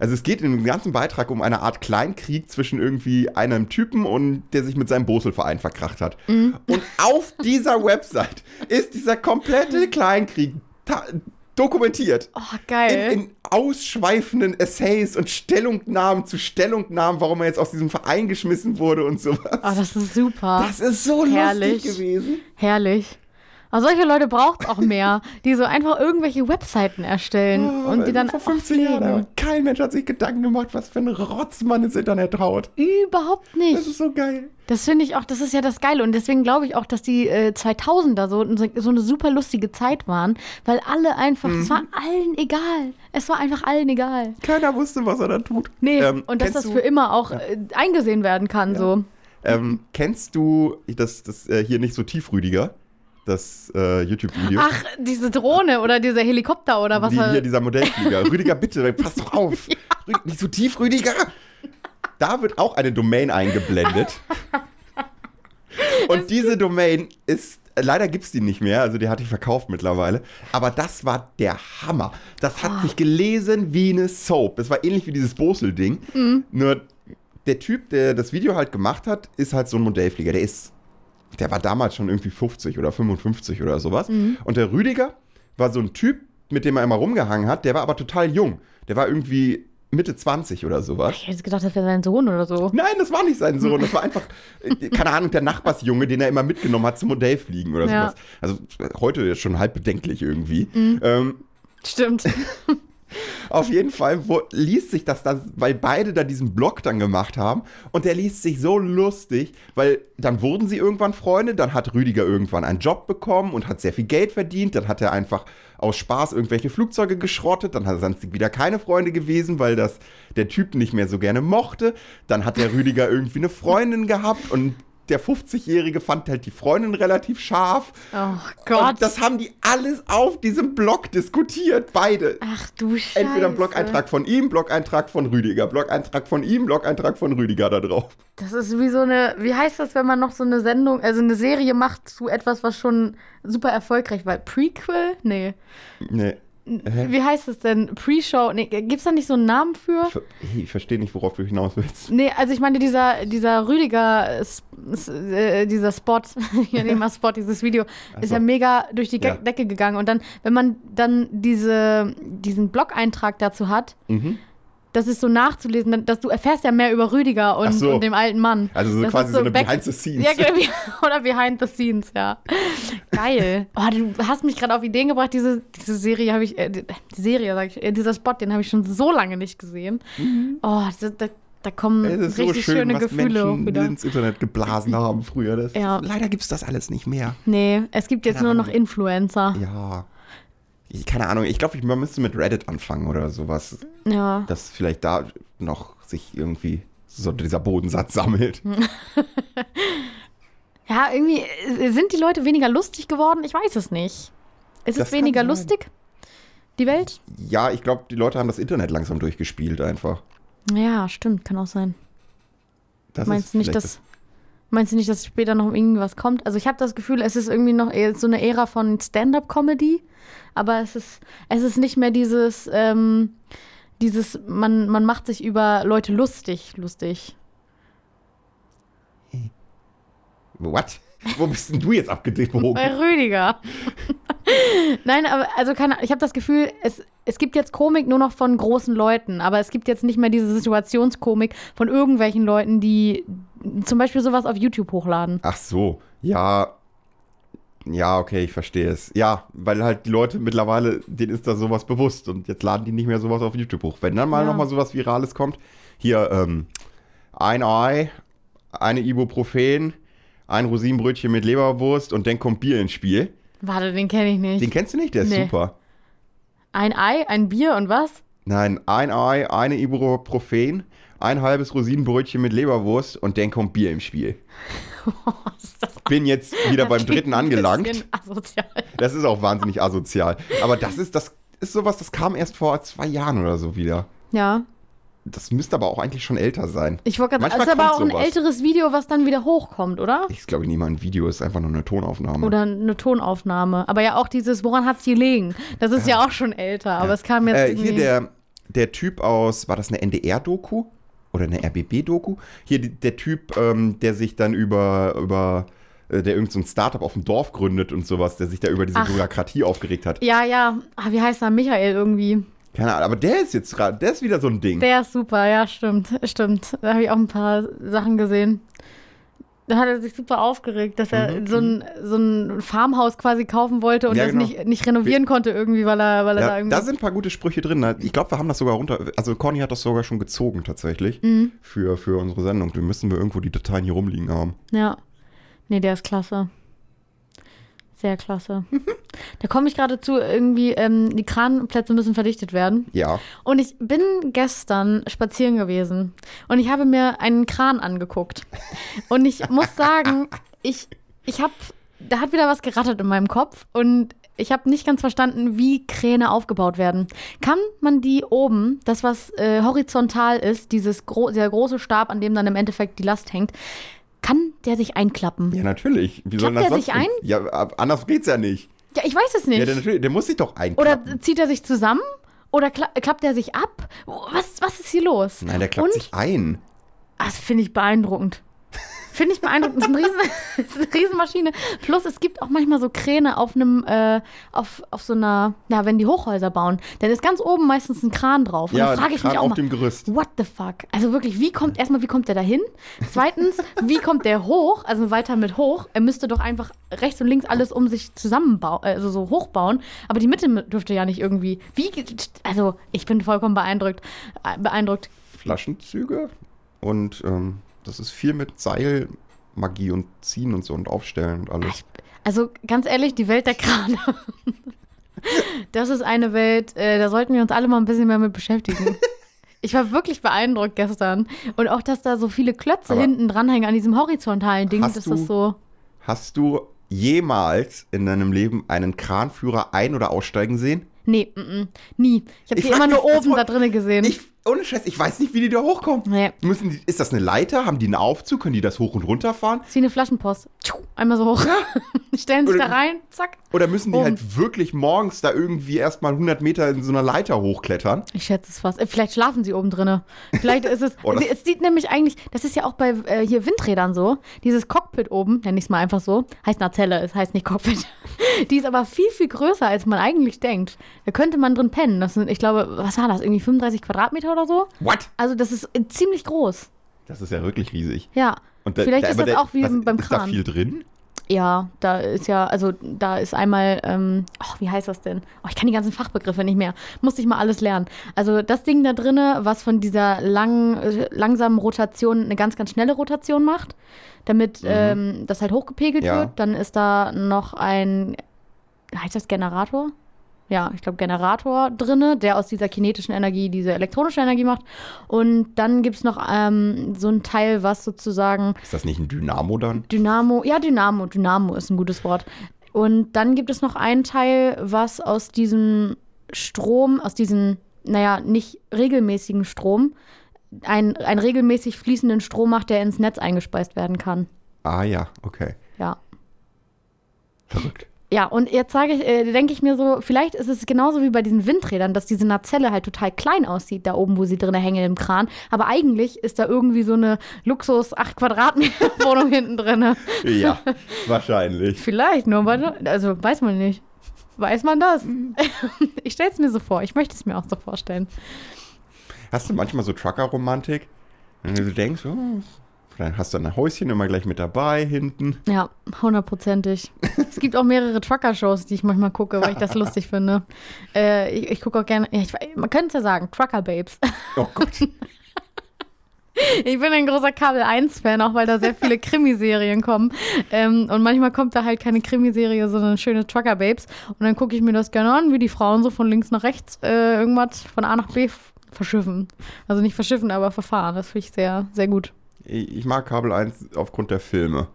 Also es geht in dem ganzen Beitrag um eine Art Kleinkrieg zwischen irgendwie einem Typen und der sich mit seinem Boselverein verkracht hat. Und auf dieser Website ist dieser komplette Kleinkrieg dokumentiert. Oh, geil. In, in ausschweifenden Essays und Stellungnahmen zu Stellungnahmen, warum er jetzt aus diesem Verein geschmissen wurde und sowas. Oh, das ist super. das ist so Herrlich. lustig gewesen. Herrlich. Aber solche Leute braucht es auch mehr, die so einfach irgendwelche Webseiten erstellen und die dann vor 15 Jahren. aber Kein Mensch hat sich Gedanken gemacht, was für ein Rotz man ins Internet traut. Überhaupt Das nicht. ist so geil. Das finde ich auch, das ist ja das Geile. Und deswegen glaube ich auch, dass die äh, 2000er so, so eine super lustige Zeit waren, weil alle einfach, Mhm. es war allen egal. Es war einfach allen egal. Keiner wusste, was er da tut. Nee, Ähm, und dass das du- für immer auch äh, eingesehen werden kann, so. Ähm, kennst du das, das äh, hier nicht so tiefrüdiger? Das äh, YouTube-Video? Ach, diese Drohne oder dieser Helikopter oder was Die, er- hier dieser Modellflieger. (laughs) Rüdiger, bitte, pass doch auf. Rü- Nicht so tief, Rüdiger. Da wird auch eine Domain eingeblendet. Und diese Domain ist, leider gibt es die nicht mehr, also die hatte ich verkauft mittlerweile. Aber das war der Hammer. Das hat sich gelesen wie eine Soap. Das war ähnlich wie dieses Bosel-Ding. Nur der Typ, der das Video halt gemacht hat, ist halt so ein Modellflieger. Der ist, der war damals schon irgendwie 50 oder 55 oder sowas. Und der Rüdiger war so ein Typ, mit dem er immer rumgehangen hat. Der war aber total jung. Der war irgendwie Mitte 20 oder sowas. Ich hätte gedacht, das wäre sein Sohn oder so. Nein, das war nicht sein Sohn. Das war (laughs) einfach, keine Ahnung, der Nachbarsjunge, den er immer mitgenommen hat zum Modellfliegen oder Ja. sowas. Also äh, heute ist schon halb bedenklich irgendwie. Ähm, Stimmt. (laughs) auf jeden Fall wo, liest sich das dann, weil beide da diesen Blog dann gemacht haben und der liest sich so lustig, weil dann wurden sie irgendwann Freunde, dann hat Rüdiger irgendwann einen Job bekommen und hat sehr viel Geld verdient, dann hat er einfach aus Spaß irgendwelche Flugzeuge geschrottet, dann hat er wieder keine Freunde gewesen, weil das der Typ nicht mehr so gerne mochte, dann hat der Rüdiger irgendwie eine Freundin gehabt und der 50-Jährige fand halt die Freundin relativ scharf. Oh Gott. Und das haben die alles auf diesem Blog diskutiert, beide. Ach du Scheiße. Entweder ein Blog-Eintrag von ihm, Blog-Eintrag von Rüdiger, Blog-Eintrag von ihm, Blog-Eintrag von Rüdiger da drauf. Das ist wie so eine, wie heißt das, wenn man noch so eine Sendung, also eine Serie macht zu etwas, was schon super erfolgreich war? Prequel? Nee. Nee. Hä? Wie heißt es denn? Pre-Show? Nee, gibt's da nicht so einen Namen für? Hey, Ich verstehe nicht, worauf du hinaus willst. Nee, also ich meine, dieser, dieser Rüdiger, äh, äh, dieser Spot, (laughs) ja, nee, mal Spot, dieses Video, ist so. ja mega durch die Ja. Decke gegangen. Und dann, wenn man dann diese, diesen Blog-Eintrag dazu hat, Mhm. Das ist so nachzulesen, dass du erfährst ja mehr über Rüdiger und, so. und dem alten Mann. Also so Das quasi ist so eine Behind the Scenes. Ja, genau, (laughs) oder Behind the Scenes, ja. Geil. Oh, du hast mich gerade auf Ideen gebracht. Diese, diese Serie habe ich, äh, die Serie, sag ich, äh, dieser Spot, den habe ich schon so lange nicht gesehen. Oh, da, da, da kommen ist so richtig schön, schöne was Gefühle Menschen wieder. ins Internet geblasen haben früher. Das, Ja. Leider gibt es das alles nicht mehr. Nee, es gibt jetzt Keine nur noch. Influencer. Ja. Ich, keine Ahnung, ich glaube, man müsste mit Reddit anfangen oder sowas. Ja. Dass vielleicht da noch sich irgendwie so dieser Bodensatz sammelt. (laughs) Ja, irgendwie äh, sind die Leute weniger lustig geworden? Ich weiß es nicht. Ist Das es weniger lustig? Die Welt? Ja, ich glaube, die Leute haben das Internet langsam durchgespielt einfach. Ja, stimmt, kann auch sein. Das Meinst du nicht, dass meinst du nicht, dass später noch irgendwas kommt? Also ich habe das Gefühl, es ist irgendwie noch so eine Ära von Stand-up-Comedy, aber es ist es ist nicht mehr dieses ähm, dieses man man macht sich über Leute lustig lustig. What? (laughs) Wo bist denn du jetzt abgebogen? Bei Rüdiger. (laughs) Nein, aber also keine, ich habe das Gefühl, es, es gibt jetzt Komik nur noch von großen Leuten, aber es gibt jetzt nicht mehr diese Situationskomik von irgendwelchen Leuten, die zum Beispiel sowas auf YouTube hochladen. Ach so, ja. Ja, okay, ich verstehe es. Ja, weil halt die Leute mittlerweile, denen ist da sowas bewusst und jetzt laden die nicht mehr sowas auf YouTube hoch. Wenn dann mal Ja. nochmal sowas Virales kommt, hier, ähm, ein Ei, eine Ibuprofen, ein Rosinenbrötchen mit Leberwurst und dann kommt Bier ins Spiel. Warte, den kenne ich nicht. Den kennst du nicht? Der ist Nee. super. Ein Ei, ein Bier und was? Nein, ein Ei, eine Ibuprofen, ein halbes Rosinenbrötchen mit Leberwurst und dann kommt Bier im Spiel. (laughs) Das? Bin jetzt wieder beim dritten ein angelangt. (laughs) Asozial. Das ist auch wahnsinnig asozial. Aber das ist, das ist sowas, das kam erst vor zwei Jahren oder so wieder. Ja, Das müsste aber auch eigentlich schon älter sein. ich wollte gerade das ist aber auch ein sowas. älteres Video, was dann wieder hochkommt, oder? Ich glaube nicht mal ein Video, ist einfach nur eine Tonaufnahme. Oder eine Tonaufnahme. Aber ja auch dieses, woran hat's gelegen? Das ist ja auch schon älter, aber es kam jetzt äh, hier der, der Typ aus, war das eine NDR-Doku? Oder eine RBB-Doku? Hier der Typ, ähm, der sich dann über, über äh, der irgendein so Startup auf dem Dorf gründet und sowas, der sich da über diese Ach. Bürokratie aufgeregt hat. Ja, ja. Ah, wie heißt er? Michael irgendwie. Keine Ahnung, aber der ist jetzt gerade, der ist wieder so ein Ding. Der ist super, ja, stimmt. Stimmt. Da habe ich auch ein paar Sachen gesehen. Da hat er sich super aufgeregt, dass er Mhm, so, ein, so ein Farmhaus quasi kaufen wollte und Ja, das genau. nicht, nicht renovieren konnte irgendwie, weil er, weil er da Ja, irgendwie. da sind ein paar gute Sprüche drin. Ich glaube, wir haben das sogar runter. Also, Conny hat das sogar schon gezogen, tatsächlich. Mhm. Für, für unsere Sendung. Da müssen wir irgendwo die Dateien hier rumliegen haben. Ja. Nee, der ist klasse. Sehr klasse. (laughs) da komme ich gerade zu, irgendwie, ähm, die Kranplätze müssen verdichtet werden. Ja. Und ich bin gestern spazieren gewesen und ich habe mir einen Kran angeguckt. Und ich muss (laughs) sagen, ich, ich habe, da hat wieder was gerattert in meinem Kopf und ich habe nicht ganz verstanden, wie Kräne aufgebaut werden. Kann man die oben, das was äh, horizontal ist, dieses gro dieser große Stab, an dem dann im Endeffekt die Last hängt, kann der sich einklappen? Ja, natürlich. Wie soll Klappt das der sich ein? Ja, anders geht's ja nicht. Ja, ich weiß es nicht. Ja, der, natürlich, der muss sich doch Oder einklappen. zieht er sich zusammen? Oder kla klappt er sich ab? Was, was ist hier los? Nein, der klappt Und sich ein. Ah, Das finde ich beeindruckend. Finde ich beeindruckend. Das ist, ein Riesen, (laughs) das ist eine Riesenmaschine. Plus, es gibt auch manchmal so Kräne auf einem, äh, auf, auf so einer, ja, wenn die Hochhäuser bauen, dann ist ganz oben meistens ein Kran drauf. Und Ja, dann frage ich mich auch auf mal, dem Gerüst. what the fuck? Also wirklich, wie kommt, erstmal, wie kommt der da hin? Zweitens, wie kommt der hoch? Also weiter mit hoch. Er müsste doch einfach rechts und links alles um sich zusammenbauen, also so hochbauen. Aber die Mitte dürfte ja nicht irgendwie, wie, also ich bin vollkommen beeindruckt, äh, beeindruckt. Flaschenzüge. Und ähm, das ist viel mit Seil, Magie und Ziehen und so und Aufstellen und alles. Also ganz ehrlich, die Welt der Krane. (laughs) Das ist eine Welt, äh, da sollten wir uns alle mal ein bisschen mehr mit beschäftigen. (laughs) Ich war wirklich beeindruckt gestern. Und auch, dass da so viele Klötze Aber hinten dranhängen an diesem horizontalen Ding, Hast dass du- das so. Hast du jemals in deinem Leben einen Kranführer ein- oder aussteigen sehen? Nee, mm, mm, nie. Ich habe die immer nur oben da drinnen gesehen. Ich, ohne Scheiß, ich weiß nicht, wie die da hochkommen. Nee. Müssen die, ist das eine Leiter? Haben die einen Aufzug? Können die das hoch und runter fahren? Das ist wie eine Flaschenpost. Einmal so hoch. (laughs) Stellen sich Oder- da rein, zack. Oder müssen die Oben. halt wirklich morgens da irgendwie erstmal 100 Meter in so einer Leiter hochklettern? Ich schätze es fast. Äh, Vielleicht schlafen sie oben drinne. Vielleicht ist es. (laughs) Oh, es sieht nämlich eigentlich, das ist ja auch bei äh, hier Windrädern so. Dieses Cockpit oben, nenne ich es mal einfach so, heißt Nacelle, es heißt nicht Cockpit. (laughs) Die ist aber viel, viel größer, als man eigentlich denkt. Da könnte man drin pennen. Das sind, ich glaube, was war das? Irgendwie 35 Quadratmeter oder so? What? Also, das ist äh, ziemlich groß. Das ist ja wirklich riesig. Ja. Und da- Vielleicht da- ist das da- auch wie was, beim Ist da Kran. viel drin? Ja, da ist ja, also da ist einmal, ähm, ach, wie heißt das denn? Oh, ich kann die ganzen Fachbegriffe nicht mehr. Musste ich mal alles lernen. Also das Ding da drinne, was von dieser lang, äh, langsamen Rotation eine ganz, ganz schnelle Rotation macht, damit ähm, das halt hochgepegelt Ja. wird. Dann ist da noch ein, heißt das Generator? Ja, ich glaube Generator drinne, der aus dieser kinetischen Energie diese elektronische Energie macht. Und dann gibt es noch ähm, so ein Teil, was sozusagen Ist das nicht ein Dynamo dann? Dynamo, ja, Dynamo, Dynamo ist ein gutes Wort. Und dann gibt es noch einen Teil, was aus diesem Strom, aus diesem, naja, nicht regelmäßigen Strom, ein, einen regelmäßig fließenden Strom macht, der ins Netz eingespeist werden kann. Ah ja, okay. Ja. Verrückt. Ja, und jetzt sage ich, äh, denke ich mir so, vielleicht ist es genauso wie bei diesen Windrädern, dass diese Nacelle halt total klein aussieht, da oben, wo sie drin hängen im Kran. Aber eigentlich ist da irgendwie so eine Luxus 8 Quadratmeter Wohnung (laughs) hinten drin. Ja, (laughs) wahrscheinlich. Vielleicht, nur weil, also weiß man nicht. Weiß man das? (laughs) Ich stelle es mir so vor. Ich möchte es mir auch so vorstellen. Hast du manchmal so Trucker-Romantik? Wenn du denkst, oh, dann hast du ein Häuschen immer gleich mit dabei hinten. Ja, hundertprozentig. es gibt auch mehrere Trucker-Shows, die ich manchmal gucke, weil ich das lustig finde. (laughs) Äh, ich ich gucke auch gerne, ja, ich, man könnte es ja sagen, Trucker-Babes. Oh Gott. (laughs) Ich bin ein großer Kabel 1-Fan, auch weil da sehr viele Krimiserien kommen. Ähm, und manchmal kommt da halt keine Krimiserie, sondern schöne Trucker-Babes. Und dann gucke ich mir das gerne an, wie die Frauen so von links nach rechts äh, irgendwas von A nach B verschiffen. Also nicht verschiffen, aber verfahren. Das finde ich sehr, sehr gut. Ich mag Kabel 1 aufgrund der Filme.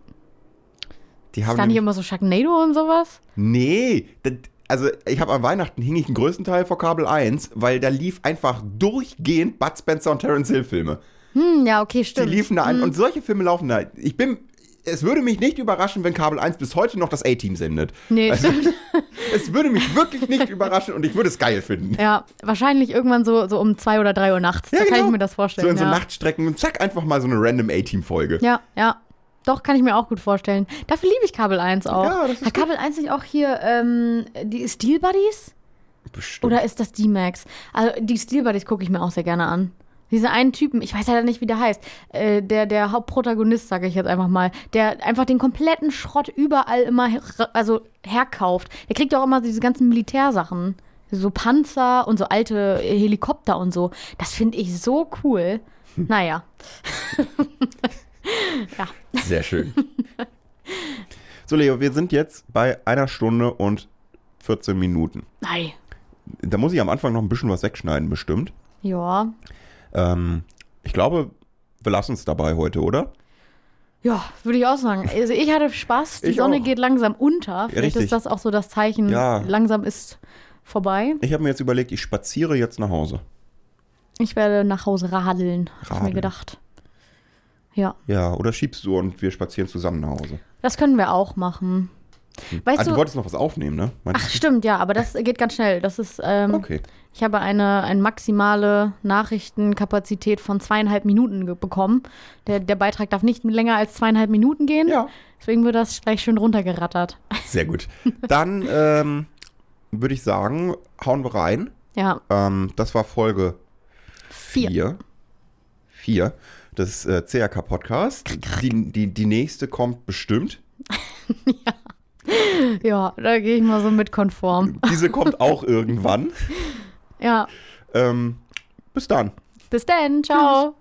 Die haben Ist da nicht immer so Sharknado und sowas? Nee, das, also ich habe an Weihnachten hing ich einen größten Teil vor Kabel 1, weil da lief einfach durchgehend Bud Spencer und Terence Hill Filme. Hm, ja, okay, Die stimmt. liefen da ein Hm. und solche Filme laufen da. Ich bin es würde mich nicht überraschen, wenn Kabel 1 bis heute noch das A-Team sendet. Nee, Also, stimmt. (laughs) es würde mich wirklich nicht überraschen und ich würde es geil finden. Ja, wahrscheinlich irgendwann so, so um zwei oder drei Uhr nachts. Ja, da kann genau. ich mir das vorstellen. So in so ja. Nachtstrecken und zack, einfach mal so eine random A-Team-Folge. Ja, ja. Doch, kann ich mir auch gut vorstellen. Dafür liebe ich Kabel 1 auch. Ja, das ist Hat Kabel 1 nicht auch hier ähm, die Steel Buddies? Bestimmt. Oder ist das D-Max? Also die Steel Buddies gucke ich mir auch sehr gerne an. Diese einen Typen, ich weiß leider nicht, wie der heißt, äh, der, der Hauptprotagonist, sage ich jetzt einfach mal, der einfach den kompletten Schrott überall immer her also herkauft. Der kriegt ja auch immer diese ganzen Militärsachen. So Panzer und so alte Helikopter und so. Das finde ich so cool. Naja. (laughs) Sehr schön. so, Leo, wir sind jetzt bei einer Stunde und 14 Minuten. Nein. Da muss ich am Anfang noch ein bisschen was wegschneiden, bestimmt. Ja. Ähm, ich glaube, wir lassen es dabei heute, oder? Ja, würde ich auch sagen. Also ich hatte Spaß. Die Ich Sonne auch. geht langsam unter. Vielleicht richtig. ist das auch so das Zeichen, Ja. langsam ist vorbei. Ich habe mir jetzt überlegt, ich spaziere jetzt nach Hause. Ich werde nach Hause radeln, habe ich mir gedacht. Ja, Ja, oder schiebst du und wir spazieren zusammen nach Hause. das können wir auch machen. Weißt ah, du du, wolltest noch was aufnehmen, ne? Meinst ach stimmt, ja, aber das geht ganz schnell. Das ist, ähm? Okay. ich habe eine, eine maximale Nachrichtenkapazität von zweieinhalb Minuten bekommen. Der, der Beitrag darf nicht länger als zweieinhalb Minuten gehen. Ja, Deswegen wird das gleich schön runtergerattert. sehr gut. Dann ähm, würde ich sagen, hauen wir rein. Ja, Ähm, das war Folge vier. 4. 4 des äh, CRK-Podcast. Die, die, die nächste kommt bestimmt. (laughs) Ja, da gehe ich mal so mit konform. Diese kommt auch irgendwann. Ja, Ähm, bis dann. bis dann. Ciao.